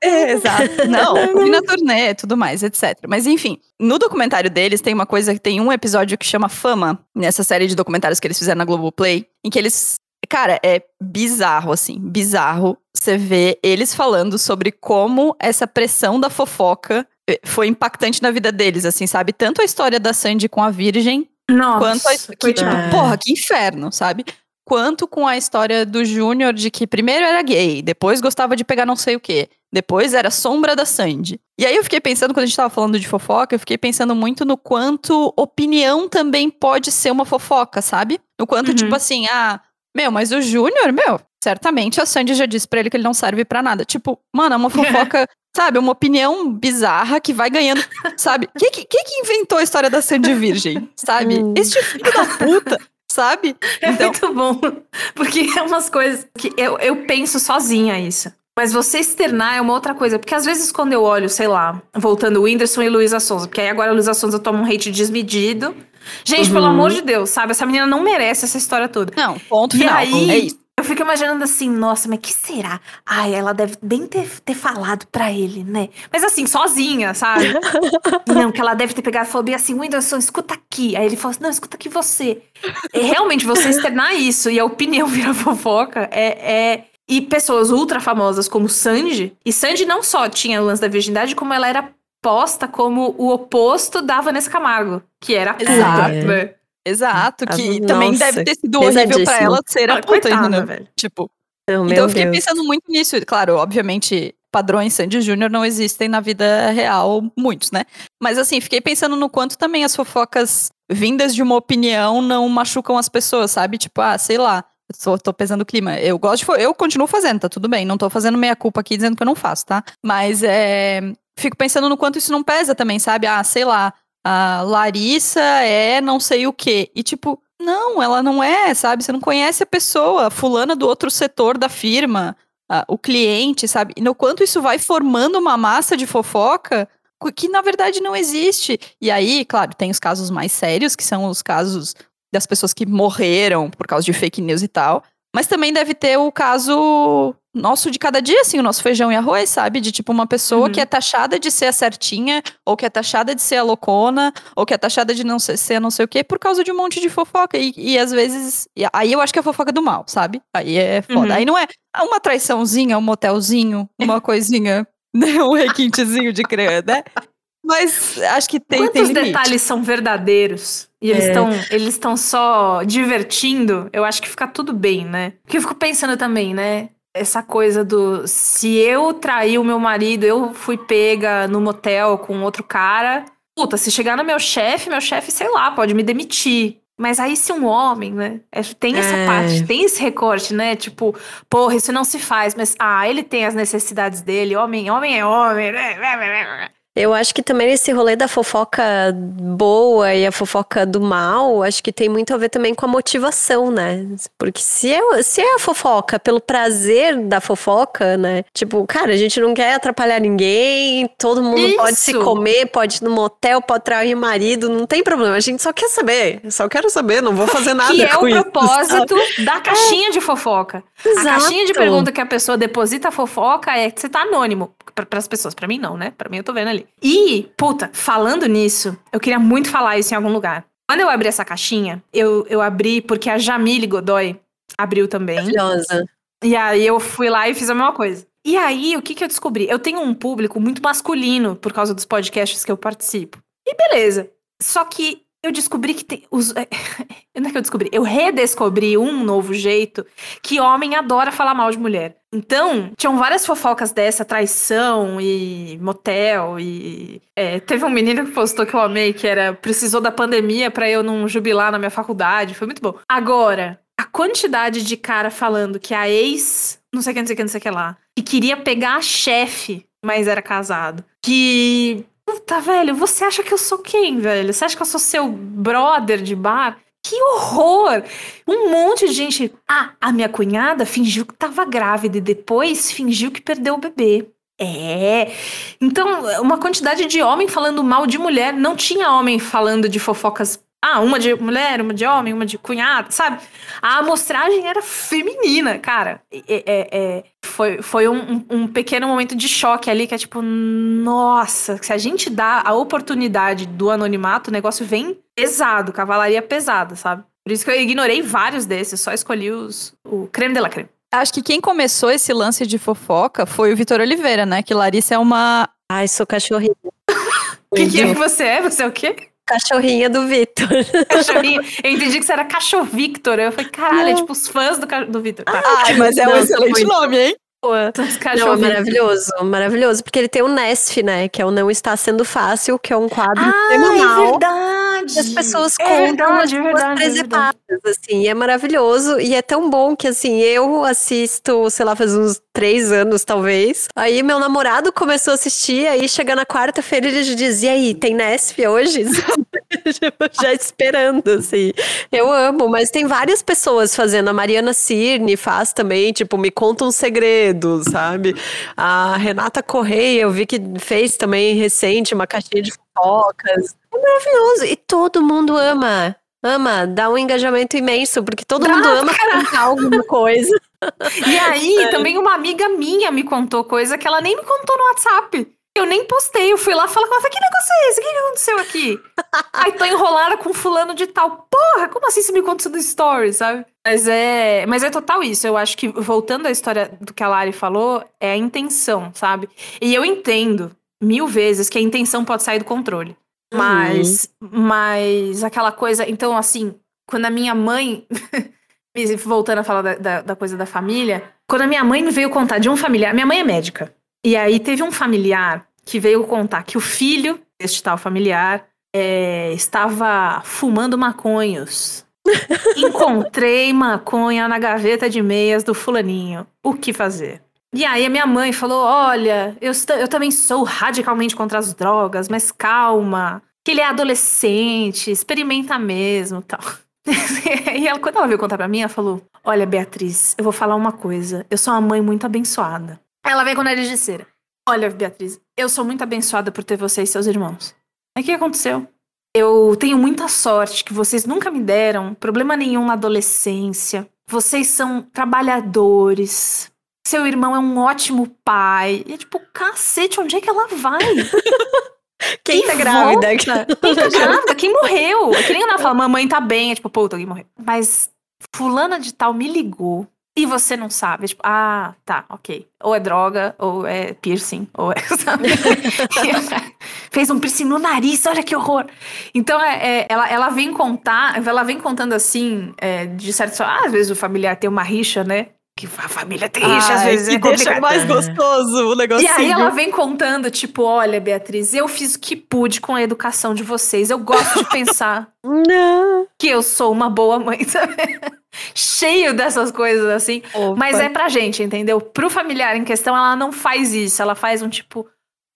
É, exato. Não, fui na turnê, tudo mais, etc. Mas enfim, no documentário deles tem uma coisa que tem um episódio que chama Fama, nessa série de documentários que eles fizeram na Globoplay, em que eles. Cara, é bizarro, assim, bizarro você ver eles falando sobre como essa pressão da fofoca eh, foi impactante na vida deles, assim, sabe? Tanto a história da Sandy com a Virgem, Nossa, quanto a, que, tipo, É. porra, que inferno, sabe? Quanto com a história do Júnior de que primeiro era gay, depois gostava de pegar não sei o quê, depois era sombra da Sandy. E aí eu fiquei pensando, quando a gente tava falando de fofoca, eu fiquei pensando muito no quanto opinião também pode ser uma fofoca, sabe? No quanto, Uhum. tipo assim, ah, meu, mas o Júnior, meu, certamente a Sandy já disse pra ele que ele não serve pra nada. Tipo, mano, é uma fofoca, sabe? Uma opinião bizarra que vai ganhando, sabe? Quem que, que inventou a história da Sandy Virgem, sabe? Hum. Este filho da puta, sabe? É Então, muito bom. Porque é umas coisas que eu, eu penso sozinha isso. Mas você externar é uma outra coisa. Porque às vezes quando eu olho, sei lá, voltando o Whindersson e Luísa Sonza, porque aí agora a Luísa Sonza toma um hate desmedido. Gente, Uhum. pelo amor de Deus, sabe? Essa menina não merece essa história toda. não, ponto E final. aí- é isso. Eu fico imaginando assim, nossa, mas que será? Ai, ela deve bem ter, ter falado pra ele, né? Mas assim, sozinha, sabe? não, que ela deve ter pegado e falou bem assim, Whindersson, escuta aqui. Aí ele falou assim, não, escuta aqui você. É realmente você externar isso e a opinião vira fofoca é... é... E pessoas ultra famosas como Sandy. E Sandy não só tinha o lance da virgindade, como ela era posta como o oposto da Vanessa Camargo. Que era puta, Exato. né? Exato, Ah, que nossa, também deve ter sido horrível pra ela ser a Ah, puta, coitada, entendeu? velho. Tipo, então meu eu fiquei Deus. pensando muito nisso. Claro, obviamente, padrões Sandy Júnior não existem na vida real, muitos, né? Mas assim, fiquei pensando no quanto também as fofocas vindas de uma opinião não machucam as pessoas, sabe? Tipo, ah, sei lá, eu tô, tô pesando o clima. Eu gosto de. Eu continuo fazendo, tá tudo bem. Não tô fazendo meia culpa aqui dizendo que eu não faço, tá? Mas é. Fico pensando no quanto isso não pesa também, sabe? Ah, sei lá. A Larissa é não sei o quê. E tipo, não, ela não é, sabe? Você não conhece a pessoa, fulana do outro setor da firma, a- o cliente, sabe? E no quanto isso vai formando uma massa de fofoca que na verdade não existe. E aí, claro, tem os casos mais sérios, que são os casos das pessoas que morreram por causa de fake news e tal. Mas também deve ter o caso nosso de cada dia, assim, o nosso feijão e arroz, sabe? De tipo uma pessoa Uhum. que é taxada de ser a certinha, ou que é taxada de ser a loucona, ou que é taxada de não ser, ser não sei o quê, por causa de um monte de fofoca. E, e às vezes. e aí eu acho que é a fofoca do mal, sabe? Aí é foda. Uhum. Aí não é uma traiçãozinha, um motelzinho, uma coisinha, né? Um requintezinho de criança, né? Mas acho que tem, tem Quantos limite. detalhes são verdadeiros e eles É. estão eles estão só divertindo, eu acho que fica tudo bem, né? Porque eu fico pensando também, né? Essa coisa do se eu trair o meu marido, eu fui pega no motel com outro cara. Puta, se chegar no meu chefe, meu chefe, sei lá, pode me demitir. Mas aí se um homem, né? é, Tem essa É. parte, tem esse recorte, né? Tipo, porra, isso não se faz, mas ah, ele tem as necessidades dele, homem, homem é homem, né? Eu acho que também esse rolê da fofoca boa e a fofoca do mal, acho que tem muito a ver também com a motivação, né? Porque se é, se é a fofoca pelo prazer da fofoca, né? Tipo, cara, a gente não quer atrapalhar ninguém, todo mundo Isso. pode se comer, pode ir no motel, pode trair marido, não tem problema. A gente só quer saber. Só quero saber, não vou fazer nada que é com o isso, propósito da caixinha de fofoca. A Exato. caixinha de pergunta que a pessoa deposita a fofoca é que você tá anônimo. Para as pessoas, pra mim não, né? Pra mim eu tô vendo ali. E, puta, falando nisso, eu queria muito falar isso em algum lugar. Quando eu abri essa caixinha, eu, eu abri porque a Jamile Godoy abriu também. Maravilhosa. E aí eu fui lá e fiz a mesma coisa. E aí, o que, que eu descobri? Eu tenho um público muito masculino por causa dos podcasts que eu participo. E beleza. Só que eu descobri que tem. Os, não é que eu descobri, eu redescobri um novo jeito que homem adora falar mal de mulher. Então, tinham várias fofocas dessa, traição e motel e. é, teve um menino que postou que eu amei, que era precisou da pandemia pra eu não jubilar na minha faculdade. Foi muito bom. Agora, a quantidade de cara falando que a ex, não sei o que, não sei o que, não sei o que lá, que queria pegar a chefe, mas era casado. Que. Puta, velho, você acha que eu sou quem, velho? Você acha que eu sou seu brother de bar? Que horror! Um monte de gente. Ah, a minha cunhada fingiu que tava grávida e depois fingiu que perdeu o bebê. É. Então, uma quantidade de homem falando mal de mulher. Não tinha homem falando de fofocas. Ah, uma de mulher, uma de homem, uma de cunhada, sabe? A amostragem era feminina, cara. É, é- é- foi foi um, um- um pequeno momento de choque ali, que é tipo, nossa, se a gente dá a oportunidade do anonimato, o negócio vem pesado, cavalaria pesada, sabe? Por isso que eu ignorei vários desses, só escolhi os, o creme de la creme. Acho que quem começou esse lance de fofoca foi o Vitor Oliveira, né? Que Larissa é uma. Ai, sou cachorrinha. O que, que é que você é? Você é o quê? Cachorrinha do Vitor. Cachorrinho. Eu entendi que você era cachorro Victor. Eu falei, caralho, é tipo os fãs do, do Victor. Tá. Ai, mas é um Não, excelente muito. nome, hein? Os Não, é Victor. maravilhoso, maravilhoso. Porque ele tem o Nesf, né? Que é o Não Está Sendo Fácil, que é um quadro Ah, semanal. é verdade. Que as pessoas é contam verdade, as é verdade, é assim, e é maravilhoso, e é tão bom que, assim, eu assisto, sei lá, faz uns três anos, talvez, aí meu namorado começou a assistir, aí chega na quarta-feira ele já diz, e aí, tem Nesp hoje? Tipo, já esperando, assim, eu amo, mas tem várias pessoas fazendo, a Mariana Cirne faz também, tipo, me conta um segredo, sabe? A Renata Correia, eu vi que fez também recente uma caixinha de fofocas, é maravilhoso. E todo mundo ama. Ama, dá um engajamento imenso, porque todo Dá mundo ama contar alguma coisa. E aí, também uma amiga minha me contou coisa que ela nem me contou no WhatsApp. Eu nem postei, eu fui lá falar com ela, que negócio é esse? O que, que aconteceu aqui? Aí tô enrolada com fulano de tal. Porra, como assim você me conta isso do story, sabe? Mas é, mas é total isso. Eu acho que, voltando à história do que a Lari falou, é a intenção, sabe? E eu entendo mil vezes que a intenção pode sair do controle. Mas, mas aquela coisa. Então, assim, quando a minha mãe. voltando a falar da, da, da coisa da família. Quando a minha mãe me veio contar de um familiar. Minha mãe é médica. E aí teve um familiar que veio contar que o filho deste tal familiar é, estava fumando maconhos. Encontrei maconha na gaveta de meias do fulaninho. O que fazer? E aí a minha mãe falou: Olha, eu, eu também sou radicalmente contra as drogas, mas calma. Que ele é adolescente, experimenta mesmo tal. e ela, quando ela veio contar pra mim, ela falou: Olha, Beatriz, eu vou falar uma coisa. Eu sou uma mãe muito abençoada. Ela veio com nariz de cera. Olha, Beatriz, eu sou muito abençoada por ter você e seus irmãos. Aí o que aconteceu? Eu tenho muita sorte que vocês nunca me deram problema nenhum na adolescência. Vocês são trabalhadores. Seu irmão é um ótimo pai. E é tipo, cacete, onde é que ela vai? Quem Que tá grávida? volta? Quem tá grávida? Quem morreu? É que nem ela fala, mamãe tá bem. É tipo, puta, alguém morreu. Mas fulana de tal me ligou e você não sabe. É tipo, ah, tá, ok. Ou é droga, ou é piercing, ou é? Fez um piercing no nariz, olha que horror. Então, é, é, ela, ela vem contar, ela vem contando assim, é, de certo... Ah, às vezes o familiar tem uma rixa, né? Que a família tem rixa, às vezes que é deixa mais gostoso o E negocinho. aí ela vem contando, tipo, olha, Beatriz, eu fiz o que pude com a educação de vocês. Eu gosto de pensar Não. que eu sou uma boa mãe, sabe? Cheio dessas coisas assim. Mas é pra gente, entendeu? Pro familiar em questão, ela não faz isso. Ela faz um tipo,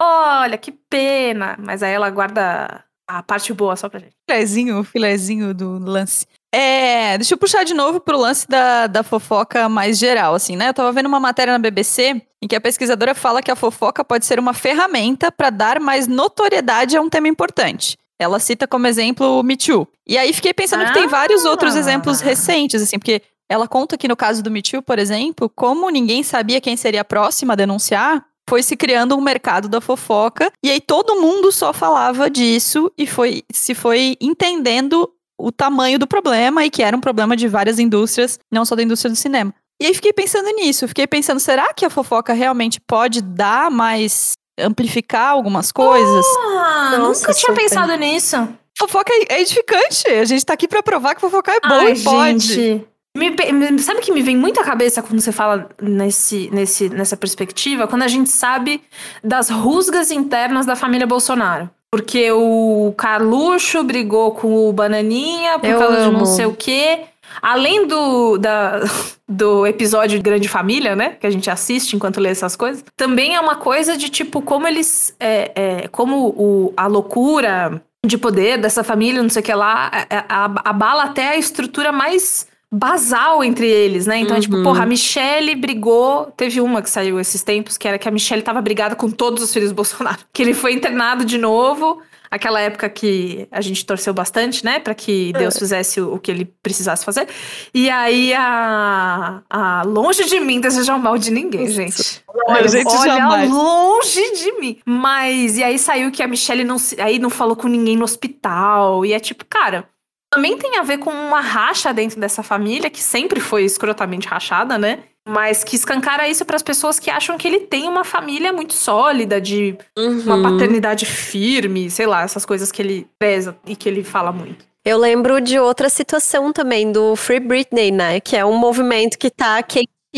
Olha, que pena. Mas aí ela guarda a parte boa só pra gente. Filezinho, filezinho do lance. É, deixa eu puxar de novo pro lance da, da fofoca mais geral, assim, né? Eu tava vendo uma matéria na BBC em que a pesquisadora fala que a fofoca pode ser uma ferramenta para dar mais notoriedade a um tema importante. Ela cita como exemplo o Me Too. E aí fiquei pensando que tem vários outros exemplos recentes, assim, porque ela conta que no caso do Me Too, por exemplo, como ninguém sabia quem seria a próxima a denunciar, foi se criando um mercado da fofoca e aí todo mundo só falava disso e foi se foi entendendo o tamanho do problema e que era um problema de várias indústrias, não só da indústria do cinema. E aí fiquei pensando nisso, fiquei pensando, será que a fofoca realmente pode dar mais amplificar algumas coisas? Ah, Nossa, nunca tinha pensado nisso. Fofoca é é edificante. A gente tá aqui pra provar que fofocar é bom Ai, e pode. gente. Me me- sabe o que me vem muito à cabeça quando você fala nesse, nesse, nessa perspectiva? Quando a gente sabe das rusgas internas da família Bolsonaro. Porque o Carluxo brigou com o Bananinha por Eu causa de amo. não sei o quê. Além do, da, do episódio de Grande Família, né? Que a gente assiste enquanto lê essas coisas. Também é uma coisa de tipo, como eles. É, é, como o, a loucura de poder dessa família, não sei o que lá, é- é- ab- abala até a estrutura mais basal entre eles, né? Então, é tipo, Uhum. porra, a Michelle brigou. Teve uma que saiu esses tempos, que era que a Michelle tava brigada com todos os filhos do Bolsonaro. Que ele foi internado de novo. Aquela época que a gente torceu bastante, né? Pra que Deus fizesse o, o que ele precisasse fazer. E aí, a, a. Longe de mim desejar o mal de ninguém, gente. A gente olha, jamais. longe de mim. Mas, e aí saiu que a Michelle não, aí não falou com ninguém no hospital. E é tipo, cara, também tem a ver com uma racha dentro dessa família, que sempre foi escrotamente rachada, né? Mas que escancara isso para as pessoas que acham que ele tem uma família muito sólida, de uma Uhum. paternidade firme, sei lá, essas coisas que ele preza e que ele fala muito. Eu lembro de outra situação também, do Free Britney, né? Que é um movimento que tá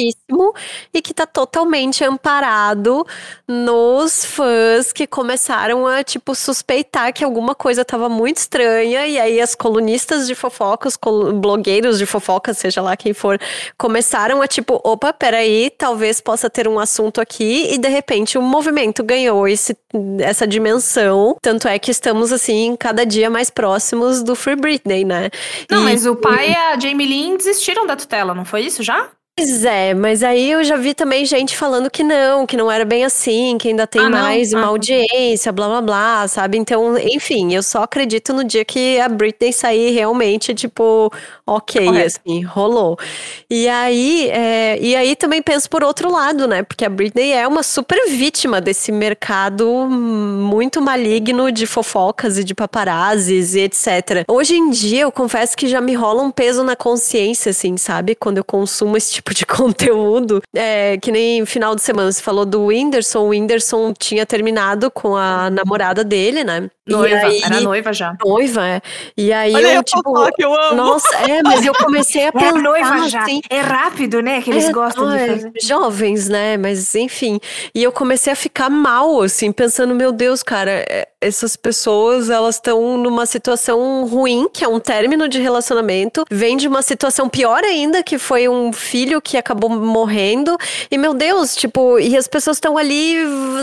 quentíssimo e que tá totalmente amparado nos fãs que começaram a, tipo, suspeitar que alguma coisa tava muito estranha. E aí as colunistas de fofoca, os blogueiros de fofoca, seja lá quem for, começaram a, tipo, opa, peraí, talvez possa ter um assunto aqui. E de repente o movimento ganhou esse, essa dimensão. Tanto é que estamos, assim, cada dia mais próximos do Free Britney, né? Não, E- mas o pai e a Jamie Lynn desistiram da tutela, não foi isso já? Pois é, mas aí eu já vi também gente falando que não, que não era bem assim, que ainda tem Ah, mais uma Ah. audiência, blá blá blá, sabe? Então, enfim, eu só acredito no dia que a Britney sair realmente, tipo, ok, Correto. assim, rolou. E aí, é, e aí também penso por outro lado, né? Porque a Britney é uma super vítima desse mercado muito maligno de fofocas e de paparazzis e etc. Hoje em dia, eu confesso que já me rola um peso na consciência, assim, sabe? Quando eu consumo esse tipo de conteúdo. É, que nem final de semana você falou do Whindersson. O Whindersson tinha terminado com a namorada dele, né? Noiva, aí, era noiva já. noiva, é. E aí Olha eu, a tipo. fofoca, eu amo. Nossa, é, mas eu comecei a pensar assim. É rápido, né? Que É, ai, Jovens, né? Mas enfim. E eu comecei a ficar mal, assim, pensando, meu Deus, cara, é, essas pessoas, elas estão numa situação ruim, que é um término de relacionamento, vem de uma situação pior ainda, que foi um filho que acabou morrendo. E, meu Deus, tipo, e as pessoas estão ali,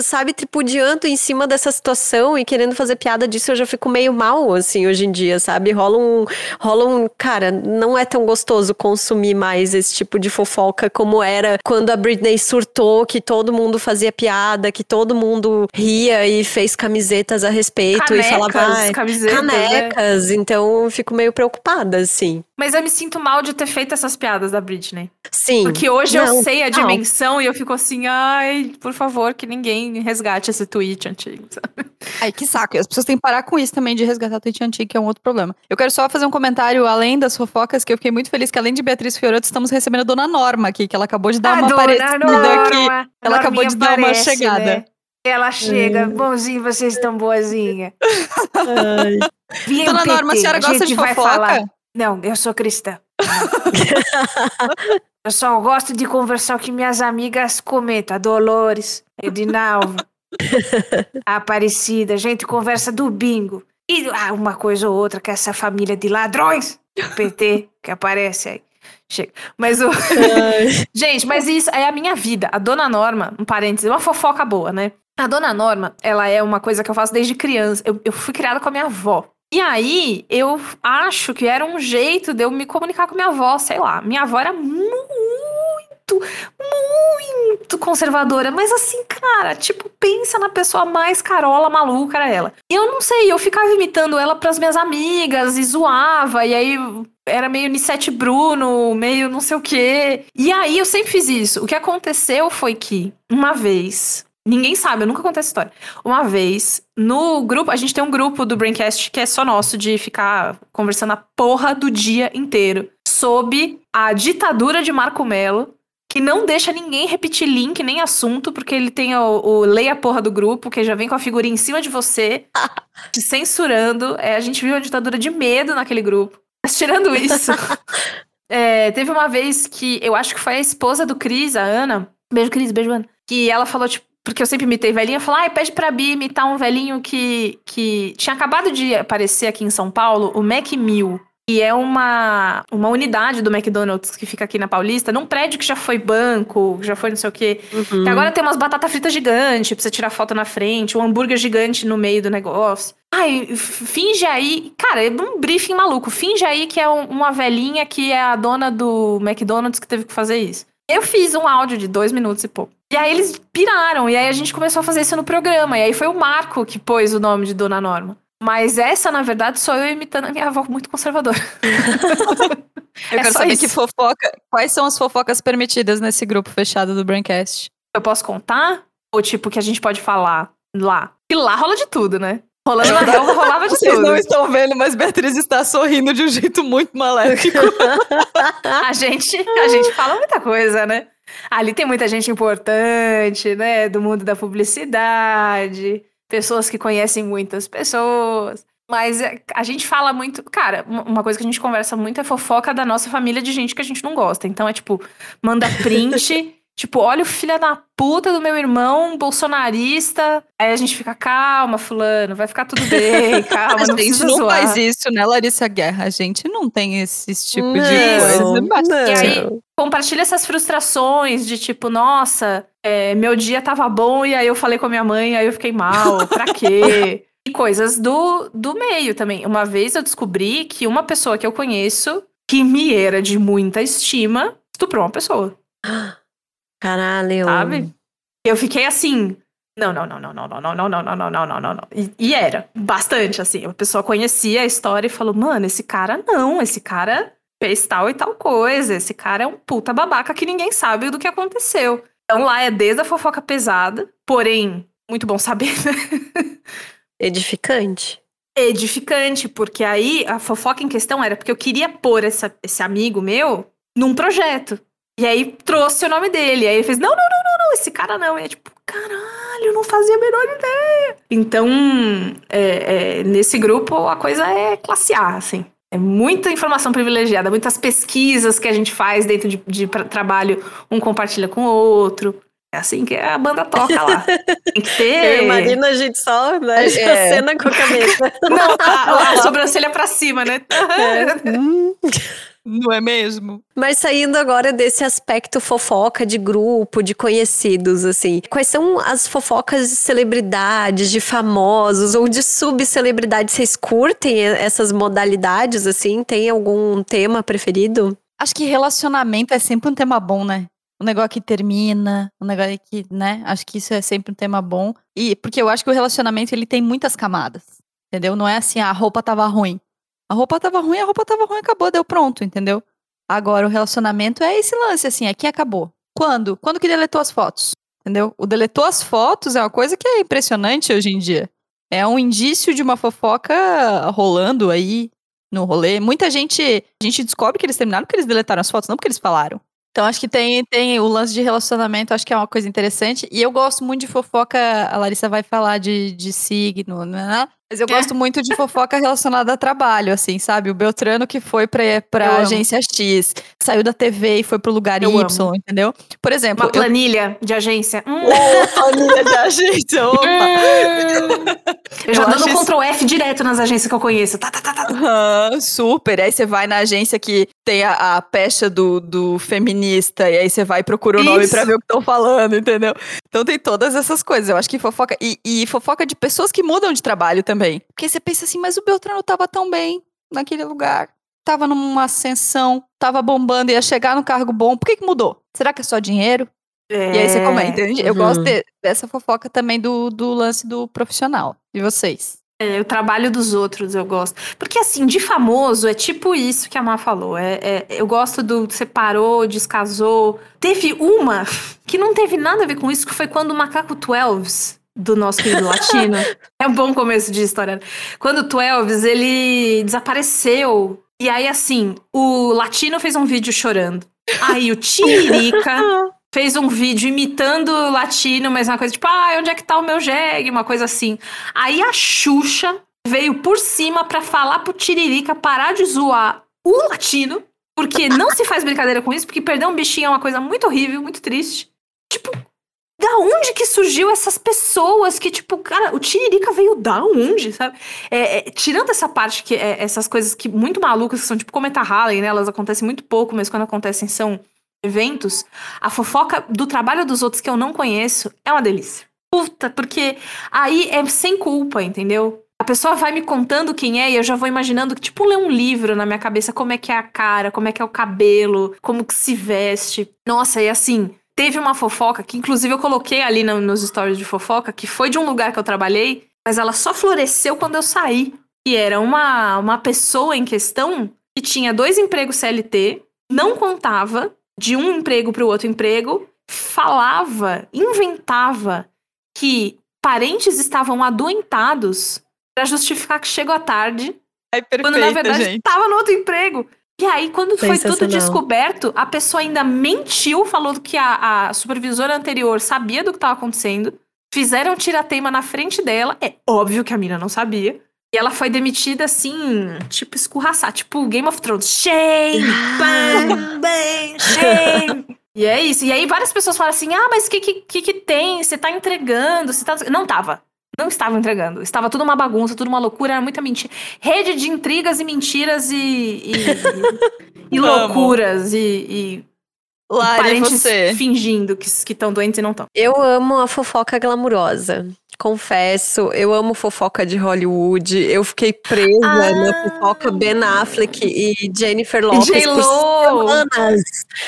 sabe, tripudiando em cima dessa situação e querendo fazer piada disso, eu já fico meio mal, assim, hoje em dia, sabe? Rola um. Rola um. Cara, não é tão gostoso consumir mais esse tipo de fofoca como era quando a Britney surtou, que todo mundo fazia piada, que todo mundo ria e fez camisetas a respeito e falava. "Ai, camisetas, né? Canecas, então eu fico meio preocupada, assim. Mas eu me sinto mal de ter feito essas piadas da Britney. Sim. Porque hoje Não, eu sei a não. dimensão e eu fico assim, ai, por favor, que ninguém resgate esse tweet antigo. sabe? Ai, que saco. E as pessoas têm que parar com isso também de resgatar tweet antigo, que é um outro problema. Eu quero só fazer um comentário além das fofocas, que eu fiquei muito feliz que além de Beatriz Fiorotto, estamos recebendo a Dona Norma aqui, que ela acabou de dar uma aparecida aqui. Ela acabou de dar uma chegada. né? Ela chega, Hum. bonzinho, vocês estão boazinha. Vem Dona PT, Norma, a senhora gosta gente de vai fofoca? falar. Não, eu sou cristã. eu só gosto de conversar com minhas amigas comentam. A Dolores, Edinalva, Aparecida. A gente conversa do bingo. E ah, uma coisa ou outra que essa família de ladrões, PT, que aparece aí. Chega. Mas o. Gente, mas isso é a minha vida. A dona Norma, um parênteses, uma fofoca boa, né? A dona Norma, ela é uma coisa que eu faço desde criança. Eu, eu fui criada com a minha avó. E aí, eu acho que era um jeito de eu me comunicar com minha avó, sei lá. Minha avó era muito, muito conservadora. Mas assim, cara, tipo, pensa na pessoa mais carola maluca era ela. E eu não sei, eu ficava imitando ela pras minhas amigas e zoava. E aí era meio Nissete Bruno, meio não sei o quê. E aí eu sempre fiz isso. O que aconteceu foi que, uma vez, Ninguém sabe, eu nunca contei essa história. Uma vez, no grupo, a gente tem um grupo do Braincast que é só nosso, de ficar conversando a porra do dia inteiro sob a ditadura de Marco Melo, que não deixa ninguém repetir link nem assunto, porque ele tem o, o leia a porra do grupo, que já vem com a figurinha em cima de você, te censurando. É, a gente viu uma ditadura de medo naquele grupo. Mas tirando isso, é, teve uma vez que eu acho que foi a esposa do Cris, a Ana. Beijo, Cris, beijo, Ana. Que ela falou, tipo, porque eu sempre imitei velhinha, falou, ai, pede pra Bia imitar um velhinho que, que tinha acabado de aparecer aqui em São Paulo, o Mac Mill. E é uma, uma unidade do McDonald's que fica aqui na Paulista, num prédio que já foi banco, já foi não sei o quê. Uhum. E agora tem umas batatas fritas gigantes pra você tirar foto na frente, um hambúrguer gigante no meio do negócio. Ai, finge aí. Cara, é um briefing maluco. Finge aí que é um- uma velhinha que é a dona do McDonald's que teve que fazer isso. Eu fiz um áudio de dois minutos e pouco. E aí eles piraram, e aí a gente começou a fazer isso no programa. E aí foi o Marco que pôs o nome de Dona Norma. Mas essa, na verdade, sou eu imitando a minha avó muito conservadora. Eu É quero saber isso. que fofoca. Quais são as fofocas permitidas nesse grupo fechado do Braincast? Eu posso contar? Ou tipo, que a gente pode falar lá? E lá rola de tudo, né? Rolando rua, rolava de Vocês tudo. não estão vendo, mas Beatriz está sorrindo de um jeito muito maléfico. A gente, a gente fala muita coisa, né? Ali tem muita gente importante, né? Do mundo da publicidade, pessoas que conhecem muitas pessoas. Mas é, a gente fala muito. Cara, uma coisa que a gente conversa muito é fofoca da nossa família de gente que a gente não gosta. Então é tipo, manda print. Tipo, olha o filho da puta do meu irmão, bolsonarista. Aí a gente fica, calma, fulano, vai ficar tudo bem, calma, a não gente não zoar. faz isso, né, Larissa Guerra? A gente não tem esse tipo de Não, coisa. Mas- não. E aí, compartilha essas frustrações de tipo, nossa, é, meu dia tava bom e aí eu falei com a minha mãe, aí eu fiquei mal, pra quê? E coisas do, do meio também. Uma vez eu descobri que uma pessoa que eu conheço, que me era de muita estima, estuprou uma pessoa, Caralho. sabe? Eu fiquei assim. Não, não, não, não, não, não, não, não, não, não, não, não, não, não, não. E, e era bastante, assim. A pessoa conhecia a história e falou: mano, esse cara não, esse cara fez tal e tal coisa. Esse cara é um puta babaca que ninguém sabe do que aconteceu. Então lá é desde a fofoca pesada, porém, muito bom saber, né? Edificante. Edificante, porque aí a fofoca em questão era porque eu queria pôr essa, esse amigo meu num projeto. E aí trouxe o nome dele. Aí ele fez: não, não, não, não, não, esse cara não. E é tipo, caralho, não fazia a menor ideia. Então, é, é, nesse grupo, a coisa é classe A, assim. É muita informação privilegiada, muitas pesquisas que a gente faz dentro de, de trabalho, um compartilha com o outro. É assim que a banda toca lá. Tem que ter. Eu imagino a gente só, né? É. A cena com a cabeça. Não, a, a sobrancelha pra cima, né? É. Não é mesmo? Mas saindo agora desse aspecto fofoca de grupo, de conhecidos, assim, quais são as fofocas de celebridades, de famosos ou de subcelebridades? Vocês curtem essas modalidades, assim? Tem algum tema preferido? Acho que relacionamento é sempre um tema bom, né? Um negócio que termina, um negócio que, né? Acho que isso é sempre um tema bom. E porque eu acho que o relacionamento ele tem muitas camadas, entendeu? Não é assim, ah, a roupa tava ruim. A roupa tava ruim, a roupa tava ruim, acabou, deu pronto, entendeu? Agora o relacionamento é esse lance assim, aqui acabou. Quando? Quando que deletou as fotos? Entendeu? O deletou as fotos é uma coisa que é impressionante hoje em dia. É um indício de uma fofoca rolando aí no rolê. Muita gente, a gente descobre que eles terminaram porque eles deletaram as fotos, não porque eles falaram. Então acho que tem, tem o lance de relacionamento, acho que é uma coisa interessante. E eu gosto muito de fofoca, a Larissa vai falar de, de signo, né? Mas eu gosto muito de fofoca relacionada a trabalho, assim, sabe? O Beltrano que foi pra, pra Eu amo. agência X, saiu da TV e foi pro lugar Eu Y, amo. entendeu? Por exemplo, Uma planilha de agência. Hum, eu... planilha de agência, opa! eu já Eu dando isso- Ctrl F direto nas agências que eu conheço. Tá, tá, tá, tá. Aham, super. Aí você vai na agência que tem a, a pecha do, do feminista, e aí você vai e procura o nome Isso. pra ver o que estão falando, entendeu? Então tem todas essas coisas. Eu acho que fofoca. E, e fofoca de pessoas que mudam de trabalho também. Porque você pensa assim, mas o Beltrano tava tão bem naquele lugar. Tava numa ascensão, tava bombando, ia chegar no cargo bom. Por que, que mudou? Será que é só dinheiro? E aí você comenta. entende? Eu Uhum. gosto de- dessa fofoca também do, do lance do profissional. E vocês? É, o trabalho dos outros eu gosto. Porque, assim, de famoso é tipo isso que a Má falou. É, é- eu gosto do separou, descasou. Teve uma que não teve nada a ver com isso, que foi quando o Macaco Twelves, do nosso querido latino. é um bom começo de história. Quando o Twelves, ele desapareceu. E aí, assim, o latino fez um vídeo chorando. Aí o Tiririca fez um vídeo imitando o latino, mas uma coisa tipo, ah, onde é que tá o meu jegue? Uma coisa assim. Aí a Xuxa veio por cima pra falar pro Tiririca parar de zoar o latino, porque não se faz brincadeira com isso, porque perder um bichinho é uma coisa muito horrível, muito triste. Tipo, da onde que surgiu essas pessoas que, tipo, cara, o Tiririca veio da onde, sabe? É, é, tirando essa parte, que é, essas coisas que muito malucas, que são tipo Cometa Halley, né? Elas acontecem muito pouco, mas quando acontecem são eventos. A fofoca do trabalho dos outros que eu não conheço é uma delícia. Puta, porque aí é sem culpa, entendeu? A pessoa vai me contando quem é e eu já vou imaginando que, tipo, ler um livro na minha cabeça, como é que é a cara, como é que é o cabelo, como que se veste. Nossa, e assim, teve uma fofoca que, inclusive, eu coloquei ali no- nos stories de fofoca, que foi de um lugar que eu trabalhei, mas ela só floresceu quando eu saí. E era uma, uma pessoa em questão que tinha dois empregos CLT, não contava de um emprego para o outro emprego, falava, inventava que parentes estavam adoentados para justificar que chegou à tarde, É perfeita, quando na verdade estava no outro emprego. E aí, quando foi tudo descoberto, a pessoa ainda mentiu, falou que a, a supervisora anterior sabia do que estava acontecendo, fizeram tirateima na frente dela, é óbvio que a mina não sabia. E ela foi demitida assim, tipo escorraçar, tipo Game of Thrones. Shame! Bam, bam, shame! E é isso. E aí várias pessoas falam assim: ah, mas o que, que, que, que tem? Você tá entregando? Você tá... Não tava. Não estava entregando. Estava tudo uma bagunça, tudo uma loucura, era muita mentira. Rede de intrigas e mentiras e. e, e- e loucuras e. e Lari, parentes você. fingindo que estão doentes e não estão. Eu amo a fofoca glamurosa. Confesso, eu amo fofoca de Hollywood. Eu fiquei presa Ah. na fofoca Ben Affleck e Jennifer Lopez por semanas.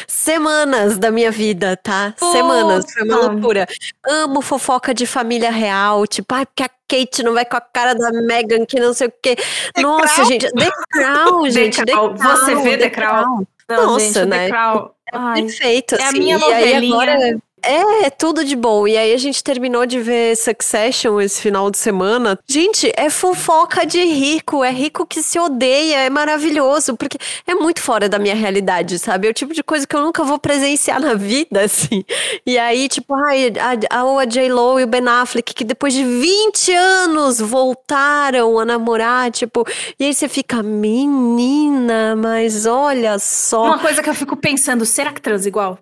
Semanas da minha vida, tá? Semanas. Foi uma Puta. loucura. Amo fofoca de família real. Tipo, ai, porque a Kate não vai com a cara da Megan, que não sei o quê. Nossa, gente. The Crown, gente. The Crown. Crown, Você vê The Crown? Não, Nossa, gente, né? The Crown. Ai, Perfeito, É a assim. minha e aí novelinha. agora é, tudo de bom. E aí a gente terminou de ver Succession esse final de semana. Gente, é fofoca de rico, é rico que se odeia, é maravilhoso, porque é muito fora da minha realidade, sabe? É o tipo de coisa que eu nunca vou presenciar na vida, assim. E aí, tipo, ai, a, a, a J-Lo e o Ben Affleck, que depois de 20 anos voltaram a namorar, tipo, e aí você fica, menina, mas olha só. Uma coisa que eu fico pensando, será que transa igual?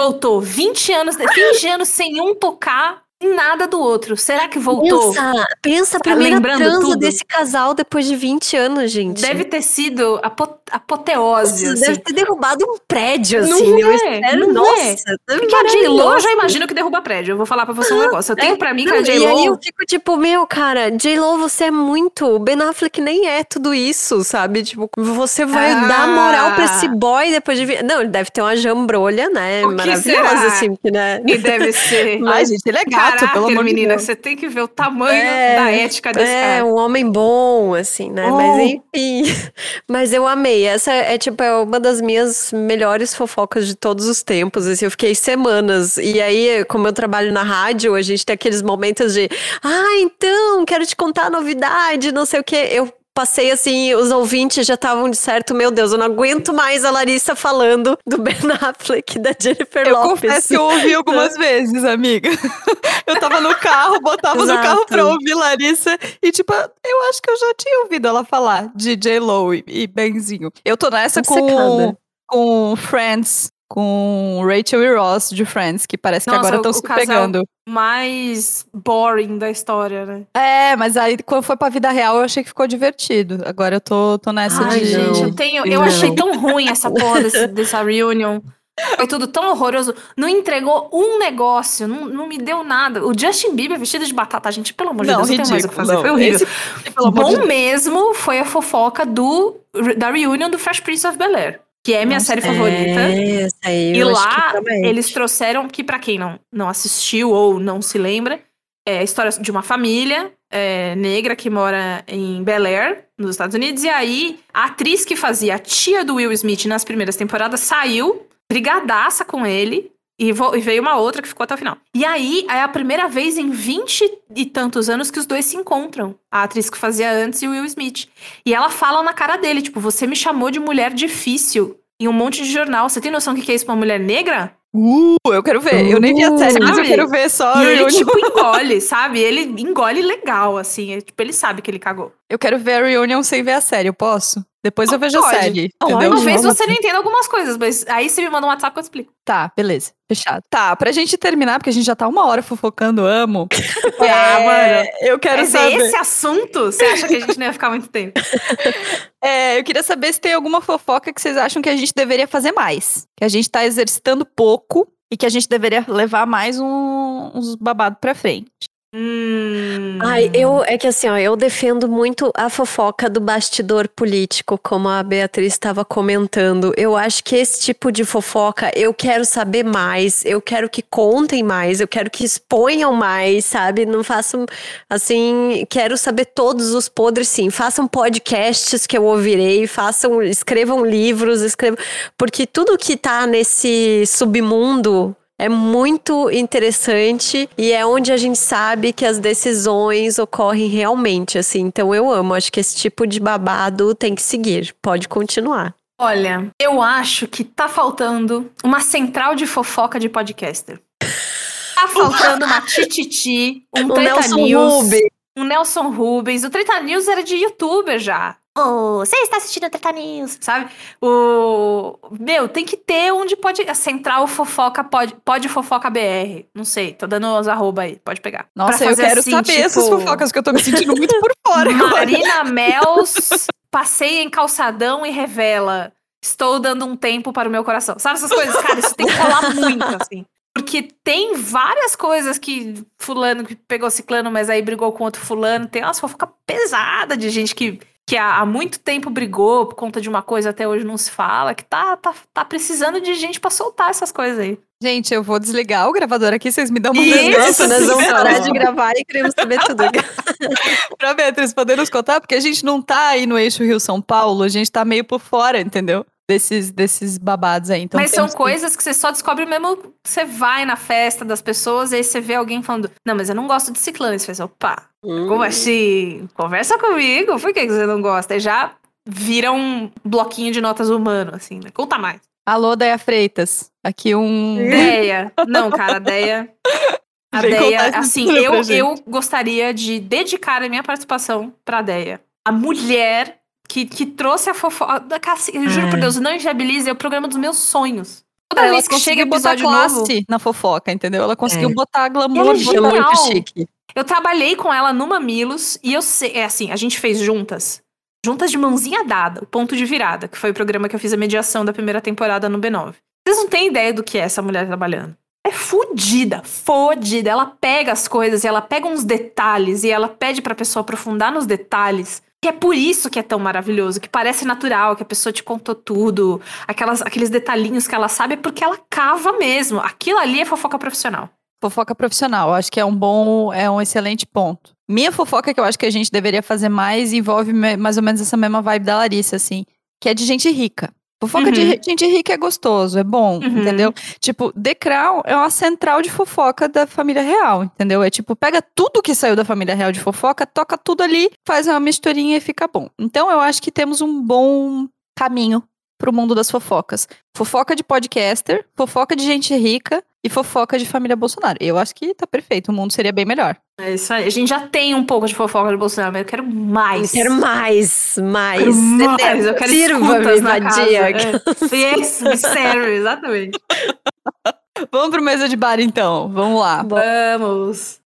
Voltou. 20 anos, 20 anos sem um tocar nada do outro. Será que voltou? Pensa, pensa a Tá primeira lembrando transa tudo? desse casal depois de 20 anos, gente. Deve ter sido apo- apoteose. Nossa, assim. deve ter derrubado um prédio, Não assim. eu é, espero, não nossa. é. Porque a J-Lo, eu já imagino que derruba prédio. Eu vou falar pra você um negócio. Eu tenho pra mim que a E aí eu J-Lo... fico tipo, meu, cara, J-Lo, você é muito. O Ben Affleck nem é tudo isso, sabe? Tipo, você vai Ah. dar moral pra esse boy depois de. Não, ele deve ter uma jambrolha, né? Maravilhosa, assim, que, né? E deve ser... Ai, gente, é gato, Caráter, pelo amor menina. Você tem que ver o tamanho É, da ética desse É, cara. um homem bom, assim, né? Oh. Mas enfim. Mas eu amei. Essa é, tipo, é uma das minhas melhores fofocas de todos os tempos. Assim, eu fiquei semanas. E aí, como eu trabalho na rádio, a gente tem aqueles momentos de. Ah, então, quero te contar a novidade, não sei o quê. Eu passei assim, os ouvintes já estavam de certo, meu Deus, eu não aguento mais a Larissa falando do Ben Affleck e da Jennifer Eu Lopez. confesso que eu ouvi algumas vezes, amiga. Eu tava no carro, botava no carro pra ouvir Larissa e, tipo, eu acho que eu já tinha ouvido ela falar de J-Lo e, e Benzinho. Eu tô nessa com, Obcecada. com Friends, com Rachel e Ross de Friends, que parece que Nossa, agora o- estão se casal- pegando. Mais boring da história, né? É, mas aí quando foi pra vida real eu achei que ficou divertido. Agora eu tô, tô nessa Ai, de. Gente, eu tenho. Eu Não. achei tão ruim essa porra desse, dessa reunion. Foi tudo tão horroroso. Não entregou um negócio, não, não me deu nada. O Justin Bieber vestido de batata, gente, pelo amor de Não, Deus, não tem mais o que ridículo, fazer. não. Foi horrível. Esse- de Bom Deus. mesmo foi a fofoca do da reunion do Fresh Prince of Bel Air, que é minha Nossa, série favorita. É, essa aí E lá eles trouxeram que pra quem não, não assistiu ou não se lembra, é a história de uma família é, negra que mora em Bel Air, nos Estados Unidos. E aí a atriz que fazia a tia do Will Smith nas primeiras temporadas saiu, brigadaça com ele. E, veio uma outra que ficou até o final. E aí, é a primeira vez em 20 e tantos anos que os dois se encontram. A atriz que fazia antes e o Will Smith. E ela fala na cara dele, tipo, você me chamou de mulher difícil em um monte de jornal. Você tem noção do que é isso pra uma mulher negra? Uh, eu quero ver. Eu nem vi a série, mas eu Sabe? quero ver só. e ele, tipo, engole, sabe? Ele engole legal, assim. Tipo, ele sabe que ele cagou. Eu quero ver a Reunion sem ver a série, eu posso? Depois eu vejo a Pode. série. Pode. Entendeu? Talvez você não entenda algumas coisas, mas aí você me manda um WhatsApp que eu explico. Tá, beleza. Fechado. Tá, pra gente terminar, porque a gente já tá uma hora fofocando, amo. Ah, mano. Eu quero Esse, saber. esse assunto, você acha que a gente não ia ficar muito tempo? É, eu queria saber se tem alguma fofoca que vocês acham que a gente deveria fazer mais. Que a gente tá exercitando pouco e que a gente deveria levar mais um- uns babados pra frente. Hum. Ai, eu é que assim, ó, eu defendo muito a fofoca do bastidor político, como a Beatriz estava comentando. Eu acho que esse tipo de fofoca eu quero saber mais, eu quero que contem mais, eu quero que exponham mais, sabe? Não façam assim, quero saber todos os podres, sim. Façam podcasts que eu ouvirei, façam, escrevam livros, escrevam, porque tudo que tá nesse submundo é muito interessante e é onde a gente sabe que as decisões ocorrem realmente, assim. Então eu amo, acho que esse tipo de babado tem que seguir. Pode continuar. Olha, eu acho que tá faltando uma central de fofoca de podcaster. Tá faltando uma Tititi, um Treta Nelson News, Rubens. um Nelson Rubens. O Treta News era de youtuber já. Você está assistindo o Treta News, sabe? O... Meu, tem que ter onde pode... A central fofoca, pode, pode fofoca BR. Não sei, tô dando os arroba aí, pode pegar. Nossa, eu quero assim, saber tipo, essas fofocas, que eu tô me sentindo muito por fora. Marina Mels passeia em calçadão e revela. Estou dando um tempo para o meu coração. Sabe essas coisas? Cara, isso tem que rolar muito, assim. Porque tem várias coisas que fulano que pegou ciclano, mas aí brigou com outro fulano. Tem umas fofoca pesada de gente que, que há, muito tempo brigou por conta de uma coisa até hoje não se fala, que tá, tá, tá precisando de gente pra soltar essas coisas aí. Gente, eu vou desligar o gravador aqui, vocês me dão uma lembrança Nós vamos assim, parar de gravar e queremos saber tudo. pra Beatriz poder nos contar, porque a gente não tá aí no eixo Rio-São Paulo, a gente tá meio por fora, entendeu? Desses, desses babados aí. Então Mas são que- coisas que você só descobre mesmo que você vai na festa das pessoas e aí você vê alguém falando, não, mas eu não gosto de ciclano. Você faz, opa, como assim? Conversa comigo, por que você não gosta? E já vira um bloquinho de notas humano, assim, né? Conta mais. Alô, Deia Freitas. Aqui um. Deia. Não, cara, a Deia. A Vem Deia, assim, eu, eu gostaria de dedicar a minha participação pra Deia. A mulher que, que trouxe a fofoca. Eu juro por Ai. Deus, não inviabilize, é o programa dos meus sonhos. Toda Ela vez que chega botar episódio novo. classe na fofoca, entendeu? Ela conseguiu É. botar glamour. Ela é É muito chique. Eu trabalhei com ela no Mamilos e eu sei, é assim, a gente fez juntas. Juntas de mãozinha dada, o ponto de virada, que foi o programa que eu fiz a mediação da primeira temporada no B9. Vocês não têm ideia do que é essa mulher trabalhando. É fodida, fodida. Ela pega as coisas e ela pega uns detalhes e ela pede pra pessoa aprofundar nos detalhes. Que é por isso que é tão maravilhoso, que parece natural, que a pessoa te contou tudo. Aquelas, aqueles detalhinhos que ela sabe é porque ela cava mesmo. Aquilo ali é fofoca profissional. Fofoca profissional, acho que é um bom, é um excelente ponto. Minha fofoca que eu acho que a gente deveria fazer mais envolve mais ou menos essa mesma vibe da Larissa, assim, que é de gente rica. Fofoca de Uhum. ri- gente rica é gostoso, é bom, Uhum. entendeu? Tipo, The Crown é uma central de fofoca da família real, entendeu? É tipo, pega tudo que saiu da família real de fofoca, toca tudo ali, faz uma misturinha e fica bom. Então eu acho que temos um bom caminho pro mundo das fofocas. Fofoca de podcaster, fofoca de gente rica, e fofoca de família Bolsonaro. Eu acho que tá perfeito, o mundo seria bem melhor. É isso aí. A gente já tem um pouco de fofoca do Bolsonaro, mas eu quero mais. Eu quero mais, mais. Quero mais. Eu quero Sirva-me, escutas na casa. vadia. É. Yes, me serve, exatamente. Vamos pro mesa de bar então. Vamos lá. Vamos.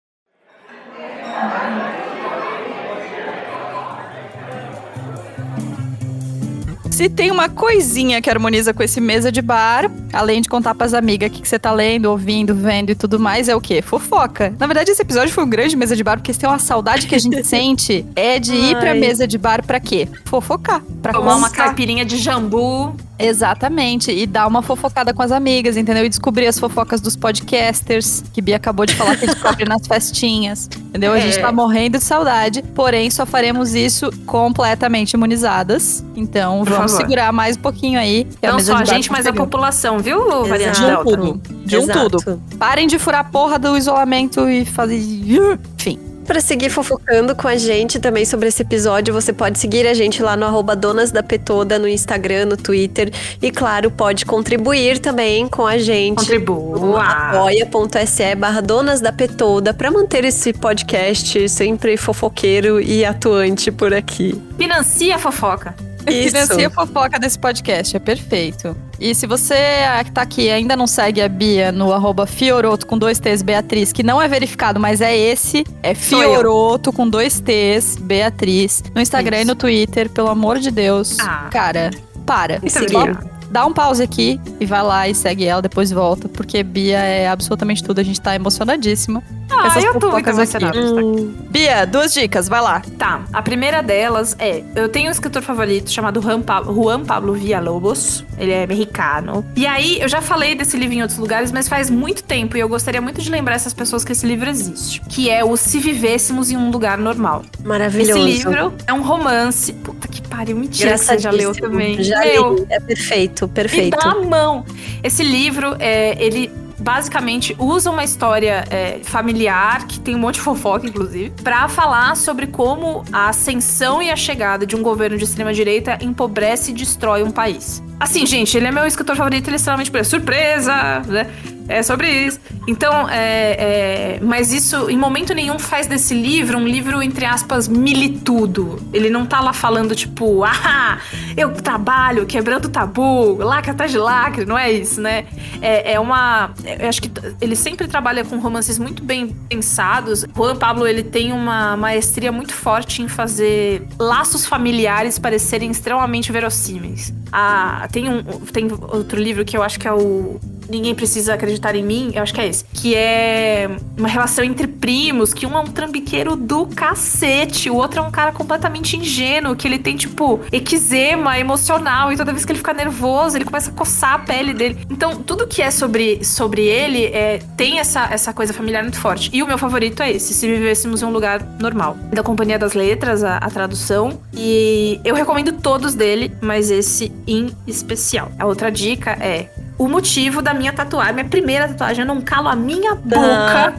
Se tem uma coisinha que harmoniza com esse mesa de bar, além de contar pras amigas o que, que você tá lendo, ouvindo, vendo e tudo mais, é o quê? Fofoca. Na verdade, esse episódio foi um grande mesa de bar, porque se tem uma saudade que a gente sente é de ir pra Ai. mesa de bar pra quê? Fofocar. Pra Tomar uma caipirinha de jambu. Exatamente. E dar uma fofocada com as amigas, entendeu? E descobrir as fofocas dos podcasters, que Bia acabou de falar que descobre nas festinhas. Entendeu? A gente É. tá morrendo de saudade. Porém, só faremos isso completamente imunizadas. Então, Por vamos segurar mais um pouquinho aí. Não só a gente, mas a população, viu, variante De um Delta? tudo. De um Exato. tudo. Parem de furar a porra do isolamento e fazer. Enfim. Pra seguir fofocando com a gente também sobre esse episódio, você pode seguir a gente lá no arroba Donas da Petoda, no Instagram, no Twitter. E claro, pode contribuir também com a gente. Contribua. apoia.se barra Donas da Petoda pra manter esse podcast sempre fofoqueiro e atuante por aqui. Financia a fofoca. Isso. Financia a fofoca desse podcast, é perfeito. E se você ah, que tá aqui e ainda não segue a Bia no arroba Fioroto com dois T's Beatriz, que não é verificado, mas é esse, é. Fioroto com dois T's Beatriz, no Instagram e Isso. no Twitter, pelo amor de Deus. Ah. Cara, para. Obrigada. Dá um pause aqui e vai lá e segue ela, depois volta, porque Bia é absolutamente tudo, a gente tá emocionadíssima. Ah, essas eu tô muito emocionada. Hum, Bia, duas dicas, vai lá. Tá, a primeira delas é: eu tenho um escritor favorito chamado Juan Pablo, Juan Pablo Villalobos. Ele é mexicano. E aí, eu já falei desse livro em outros lugares, mas faz muito tempo e eu gostaria muito de lembrar essas pessoas que esse livro existe. Que é o Se Vivêssemos em um Lugar Normal. maravilhoso. Esse livro é um romance. Puta que pariu, mentira que você já leu também. Já li. É perfeito, me perfeito. dá a mão. Esse livro, é, ele basicamente usa uma história é, familiar, que tem um monte de fofoca, inclusive, pra falar sobre como a ascensão e a chegada de um governo de extrema-direita empobrece e destrói um país. Assim, gente, ele é meu escritor favorito, ele é extremamente surpresa, né? É sobre isso. Então, é, é, mas isso em momento nenhum faz desse livro um livro, entre aspas, militudo. Ele não tá lá falando, tipo, ah, eu trabalho quebrando tabu, lacre atrás de lacre, não é isso, né? É, é uma. Eu acho que ele sempre trabalha com romances muito bem pensados. Juan Pablo, ele tem uma maestria muito forte em fazer laços familiares parecerem extremamente verossímeis. Ah, tem, um, tem outro livro que eu acho que é o Ninguém Precisa Acreditar em Mim, eu acho que é esse. Que é uma relação entre primos, que um é um trambiqueiro do cacete, o outro é um cara completamente ingênuo, que ele tem, tipo, eczema emocional, e toda vez que ele fica nervoso, ele começa a coçar a pele dele. Então, tudo que é sobre, sobre ele é, tem essa, essa coisa familiar muito forte. E o meu favorito é esse, Se Vivêssemos em um Lugar Normal. Da Companhia das Letras, a, a tradução. E eu recomendo todos dele, mas esse em especial. A outra dica é o motivo da minha tatuagem, minha primeira tatuagem. Eu não calo a minha boca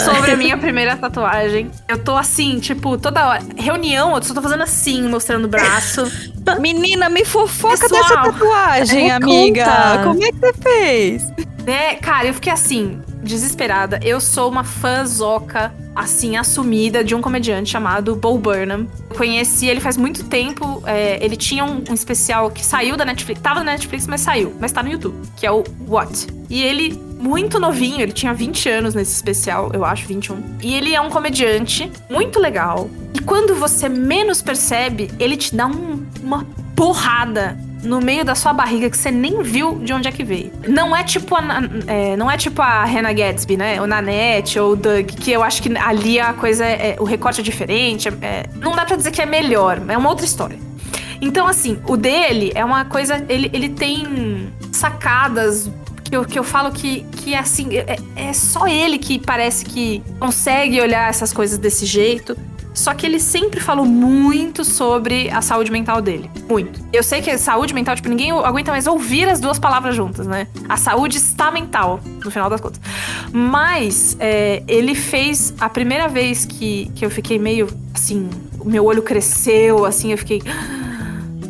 sobre a minha primeira tatuagem. Eu tô assim, tipo, toda hora. Reunião, eu só tô fazendo assim, mostrando o braço. Menina, me fofoca Pessoal, dessa tatuagem, é, amiga. conta. Como é que você fez? né? Cara, eu fiquei assim, desesperada. Eu sou uma fãzoca, assim, assumida de um comediante chamado Bo Burnham. Eu conheci ele faz muito tempo. é, ele tinha um, um especial que saiu da Netflix. Tava na Netflix, mas saiu. Mas tá no YouTube. Que é o What. E ele, muito novinho, ele tinha 20 anos nesse especial, eu acho, 21. E ele é um comediante muito legal. E quando você menos percebe, ele te dá um- uma porrada no meio da sua barriga que você nem viu de onde é que veio. Não é tipo a, é, não é tipo a Hannah Gatsby, né? O Nanette ou o Doug, que eu acho que ali a coisa é, é- o recorte é diferente. é- é- não dá pra dizer que é melhor, é uma outra história. Então, assim, o dele é uma coisa. Ele, ele tem sacadas que eu, que eu falo que, que é assim. É, é só ele que parece que consegue olhar essas coisas desse jeito. Só que ele sempre falou muito sobre a saúde mental dele. Muito. Eu sei que saúde mental, tipo, ninguém aguenta mais ouvir as duas palavras juntas, né? A saúde está mental, no final das contas. Mas é, ele fez a primeira vez que, que eu fiquei meio assim, meu olho cresceu, assim, eu fiquei.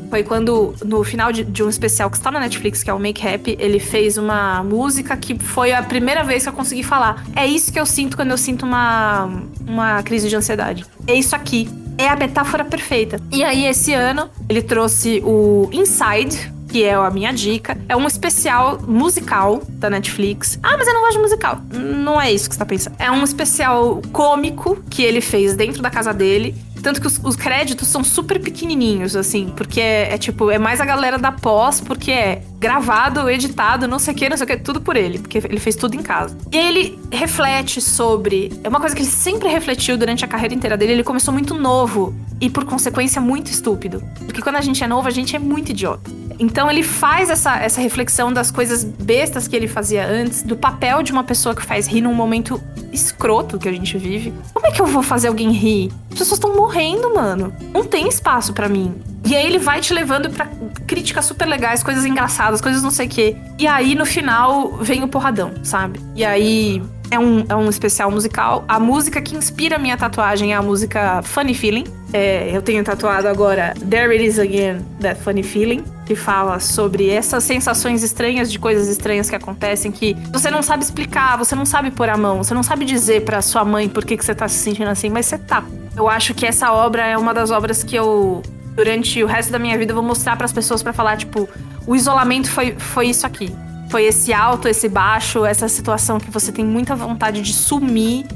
Foi quando, no final de, de um especial que está na Netflix, que é o Make Happy, ele fez uma música que foi a primeira vez que eu consegui falar. É isso que eu sinto quando eu sinto uma, uma crise de ansiedade. É isso aqui. É a metáfora perfeita. E aí, esse ano, ele trouxe o Inside, que é a minha dica. É um especial musical da Netflix. Ah, mas eu não gosto de musical. Não é isso que você tá pensando. É um especial cômico que ele fez dentro da casa dele. Tanto que os, os créditos são super pequenininhos, assim, porque é, é, tipo, é mais a galera da pós, porque é gravado, editado, não sei o que, não sei o que, tudo por ele, porque ele fez tudo em casa. E ele reflete sobre. É uma coisa que ele sempre refletiu durante a carreira inteira dele. Ele começou muito novo e, por consequência, muito estúpido. Porque quando a gente é novo, a gente é muito idiota. Então ele faz essa, essa reflexão das coisas bestas que ele fazia antes, do papel de uma pessoa que faz rir num momento escroto que a gente vive. Como é que eu vou fazer alguém rir? As pessoas estão morrendo, mano. Não tem espaço para mim. E aí ele vai te levando para críticas super legais, coisas engraçadas, coisas não sei o quê. E aí no final vem o porradão, sabe? E aí é um, é um especial musical. A música que inspira a minha tatuagem é a música Funny Feeling. É, eu tenho tatuado agora There It Is Again, That Funny Feeling, que fala sobre essas sensações estranhas de coisas estranhas que acontecem que você não sabe explicar, você não sabe pôr a mão, você não sabe dizer para sua mãe por que, que você tá se sentindo assim, mas você tá. Eu acho que essa obra é uma das obras que eu durante o resto da minha vida eu vou mostrar para as pessoas para falar tipo, o isolamento foi, foi isso aqui. Foi esse alto, esse baixo, essa situação que você tem muita vontade de sumir,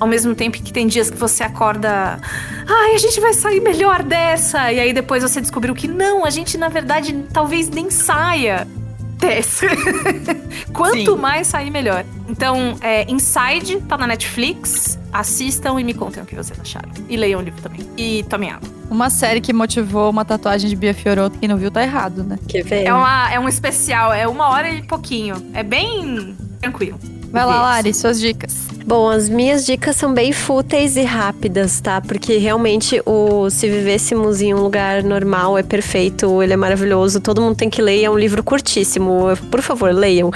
ao mesmo tempo que tem dias que você acorda, ai, a gente vai sair melhor dessa, e aí depois você descobriu que não, a gente na verdade talvez nem saia dessa. Quanto Sim. mais sair, melhor. Então, é, Inside tá na Netflix. Assistam e me contem o que vocês acharam. E leiam o livro também. E tomem água. Uma série que motivou uma tatuagem de Bia Fiorotto, quem não viu tá errado, né? Que veio. É, uma, é um especial, é uma hora e pouquinho. É bem tranquilo. Vai lá, Lari, suas dicas. Bom, as minhas dicas são bem fúteis e rápidas, tá? Porque realmente o Se Vivêssemos em um Lugar Normal é perfeito, ele é maravilhoso, todo mundo tem que ler, é um livro curtíssimo. Por favor, leiam.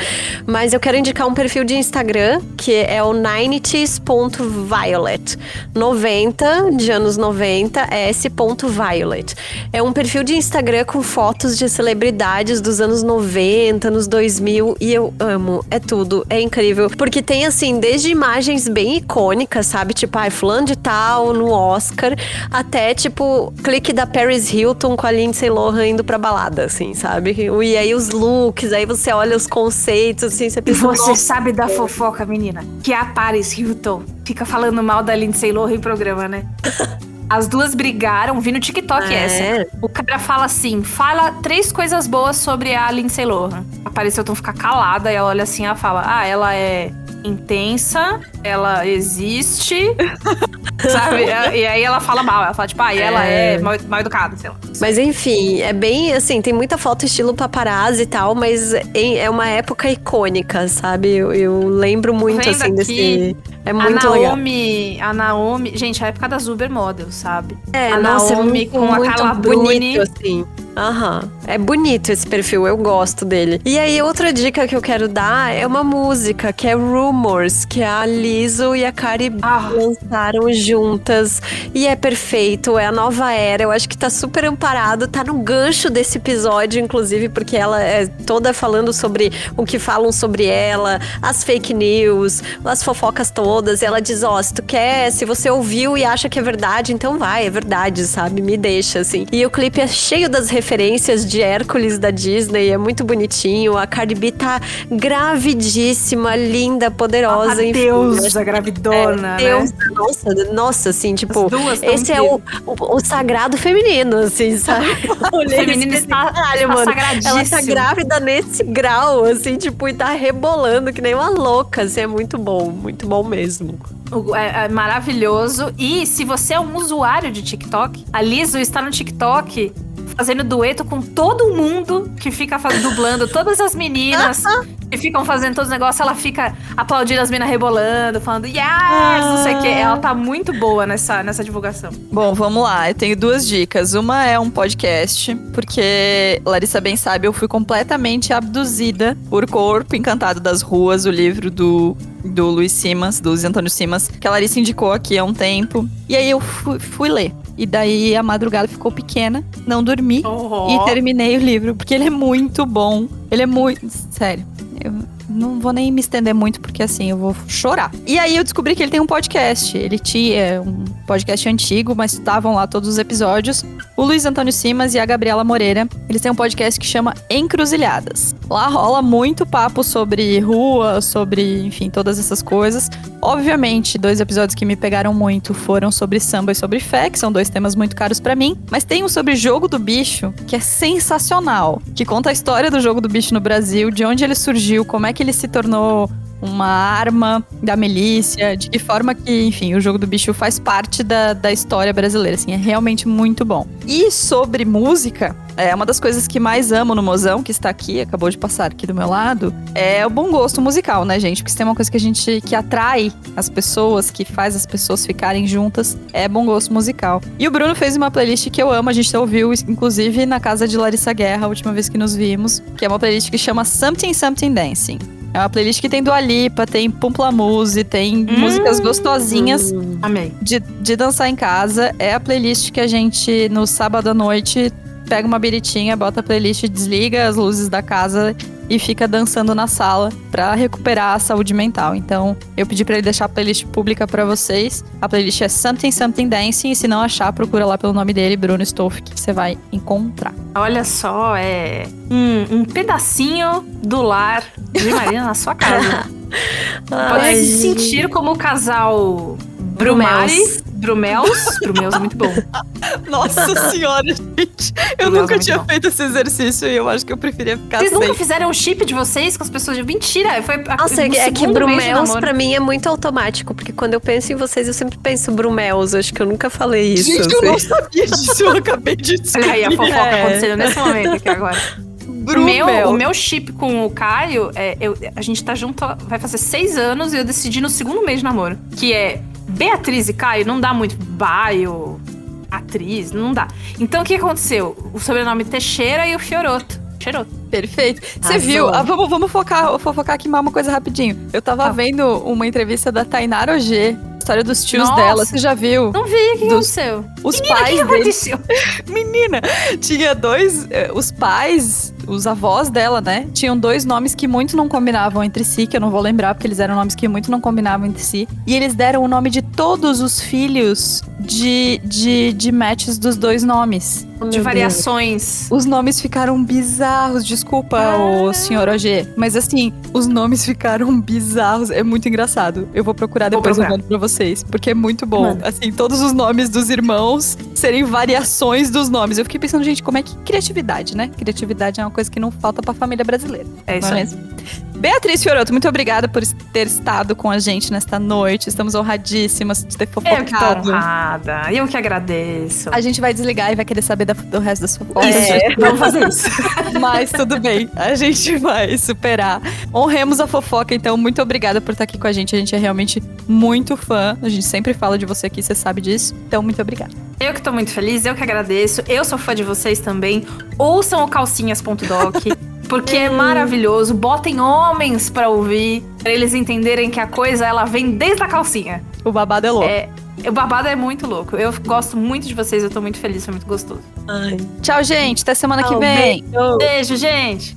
Mas eu quero indicar um perfil de Instagram que é o 90s.violet. 90 de anos 90 é s.violet. É um perfil de Instagram com fotos de celebridades dos anos 90, anos 2000 e eu amo, é tudo, é incrível, porque tem assim, desde imagens bem icônicas, sabe? Tipo, ai, fulano de tal no Oscar, até tipo, clique da Paris Hilton com a Lindsay Lohan indo pra balada, assim, sabe? E aí os looks, aí você olha os conceitos, assim, você pensa. E você sabe da fofoca, menina? Que a Paris Hilton fica falando mal da Lindsay Lohan em programa, né? As duas brigaram, vi no TikTok é. essa. O cara fala assim: fala três coisas boas sobre a Lindsay Lohan. A Paris Hilton fica calada e ela olha assim e fala: Ah, ela é intensa, ela existe, sabe? E aí ela fala mal, ela fala, tipo, ah, e ela é, é mal, mal, educada, sei lá. Mas enfim, é bem assim, tem muita foto estilo paparazzi e tal, mas é uma época icônica, sabe? Eu, eu lembro muito, assim, aqui, desse. É muito a Naomi, legal. A Naomi, gente, a época das Uber Models, sabe? É, a nossa, Naomi é muito, com a Carla Bruni. assim. Aham. É bonito esse perfil, eu gosto dele. E aí, outra dica que eu quero dar é uma música que é Rumors, que a Liso e a Kari ah. lançaram juntas. E é perfeito, é a nova era. Eu acho que tá super amparado, tá no gancho desse episódio, inclusive, porque ela é toda falando sobre o que falam sobre ela, as fake news, as fofocas todas. E ela diz: Ó, oh, se tu quer, se você ouviu e acha que é verdade, então vai, é verdade, sabe? Me deixa, assim. E o clipe é cheio das referências de Hércules da Disney, é muito bonitinho. A Cardi B tá gravidíssima, linda, poderosa. A deusa gravidona, é, Deus, né? Nossa, nossa, assim, tipo, esse é o, o, o, sagrado feminino, assim, sabe? o feminino está, caralho, está mano. Ela tá grávida nesse grau, assim, tipo, e tá rebolando que nem uma louca, assim, é muito bom, muito bom mesmo. É, é, maravilhoso. E se você é um usuário de TikTok, a Liso está no TikTok fazendo dueto com todo mundo que fica fazendo, dublando todas as meninas que ficam fazendo todos os negócios. Ela fica aplaudindo as meninas rebolando, falando yes, não sei o quê. Ela tá muito boa nessa, nessa divulgação. Bom, vamos lá. Eu tenho duas dicas. Uma é um podcast, porque Larissa bem sabe, eu fui completamente abduzida por Corpo Encantado das Ruas, o livro do do Luiz Simas, do Luiz Antônio Simas, que a Larissa indicou aqui há um tempo. E aí eu fui, fui ler. E daí a madrugada ficou pequena, não dormi Oh. e terminei o livro, porque ele é muito bom. Ele é muito. Sério. Não vou nem me estender muito, porque assim, eu vou chorar. E aí eu descobri que ele tem um podcast. Ele tinha um podcast antigo, mas estavam lá todos os episódios. O Luiz Antônio Simas e a Gabriela Moreira. Eles têm um podcast que chama Encruzilhadas. Lá rola muito papo sobre rua, sobre, enfim, todas essas coisas. Obviamente, dois episódios que me pegaram muito foram sobre samba e sobre fé, que são dois temas muito caros pra mim. Mas tem um sobre jogo do bicho, que é sensacional. Que conta a história do jogo do bicho no Brasil, de onde ele surgiu, como é que ele se tornou uma arma da milícia, de que forma que, enfim, o jogo do bicho faz parte da, da história brasileira, assim, é realmente muito bom. E sobre música, é uma das coisas que mais amo no Mozão, que está aqui, acabou de passar aqui do meu lado, é o bom gosto musical, né, gente? Porque se tem uma coisa que a gente, que atrai as pessoas, que faz as pessoas ficarem juntas, é bom gosto musical. E o Bruno fez uma playlist que eu amo, a gente ouviu, inclusive, na casa de Larissa Guerra, a última vez que nos vimos, que é uma playlist que chama Something Something Dancing. É uma playlist que tem Dua Lipa, tem Pumplamuse, tem músicas gostosinhas Amei. de, de dançar em casa. É a playlist que a gente, no sábado à noite, pega uma biritinha, bota a playlist, desliga as luzes da casa e fica dançando na sala pra recuperar a saúde mental. Então, eu pedi pra ele deixar a playlist pública pra vocês. A playlist é Something Something Dancing e se não achar, procura lá pelo nome dele, Bruno Stoff, que você vai encontrar. Olha só, é um, um pedacinho do lar de Marina na sua casa. Pode Ai, se sentir como o casal Brumari. Brumels. Brumels é muito bom. Nossa senhora, gente. Eu Nossa, nunca muito tinha bom. feito esse exercício e eu acho que eu preferia ficar Vocês sem. nunca fizeram o chip de vocês com as pessoas? Mentira, foi a- Nossa, no é que de Brumels pra mim é muito automático, porque quando eu penso em vocês, eu sempre penso Brumels. Acho que eu nunca falei isso. Gente, eu assim. não sabia disso, eu acabei de descobrir. Aí a fofoca É. acontecendo nesse momento aqui agora. O Brumel. meu, o meu chip com o Caio, é, eu- a gente tá junto, vai fazer seis anos e eu decidi no segundo mês de namoro. Que é Beatriz e Caio, não dá muito baio, atriz, não dá. Então o que aconteceu? O sobrenome Teixeira e o Fioroto. Fioroto. Perfeito. Você viu? Ah, vamos, vamos focar, vou fofocar aqui mais uma coisa rapidinho. Eu tava Tá. vendo uma entrevista da Tainara Ogê, história dos tios Nossa. dela. Você já viu? Não vi, o que Dos- aconteceu? Os Menina, o pais que, que dele. aconteceu? Menina, tinha dois. eh, Os pais, os avós dela, né? Tinham dois nomes que muito não combinavam entre si, que eu não vou lembrar, porque eles eram nomes que muito não combinavam entre si. E eles deram o nome de todos os filhos de, de, de matches dos dois nomes. Meu De Deus. variações. Os nomes ficaram bizarros, desculpa, Ah. o senhor OG. Mas assim, os nomes ficaram bizarros. É muito engraçado. Eu vou procurar Vou depois eu procurar. mando pra vocês. Porque é muito bom. Manda. Assim, todos os nomes dos irmãos serem variações dos nomes. Eu fiquei pensando, gente, como é que criatividade, né? Criatividade é uma coisa que não falta pra família brasileira. É isso é mesmo? Beatriz Fioroto, muito obrigada por ter estado com a gente nesta noite. Estamos honradíssimas de ter Eu que tô fofocado. honrada. Eu que agradeço. A gente vai desligar e vai querer saber da- do resto das fofocas. Isso, vamos fazer isso. Mas tudo bem, a gente vai superar. Honremos a fofoca, então. Muito obrigada por estar aqui com a gente. A gente é realmente muito fã. A gente sempre fala de você aqui, você sabe disso. Então, muito obrigada. Eu que tô muito feliz, eu que agradeço. Eu sou fã de vocês também. Ouçam o calcinhas.doc, porque é maravilhoso. Botem homens pra ouvir, pra eles entenderem que a coisa ela vem desde a calcinha. O babado é louco. É, o babado é muito louco. Eu gosto muito de vocês, eu tô muito feliz, foi muito gostoso. Ai. Tchau, gente. Até semana que Tchau, vem. beijo. Beijo, gente!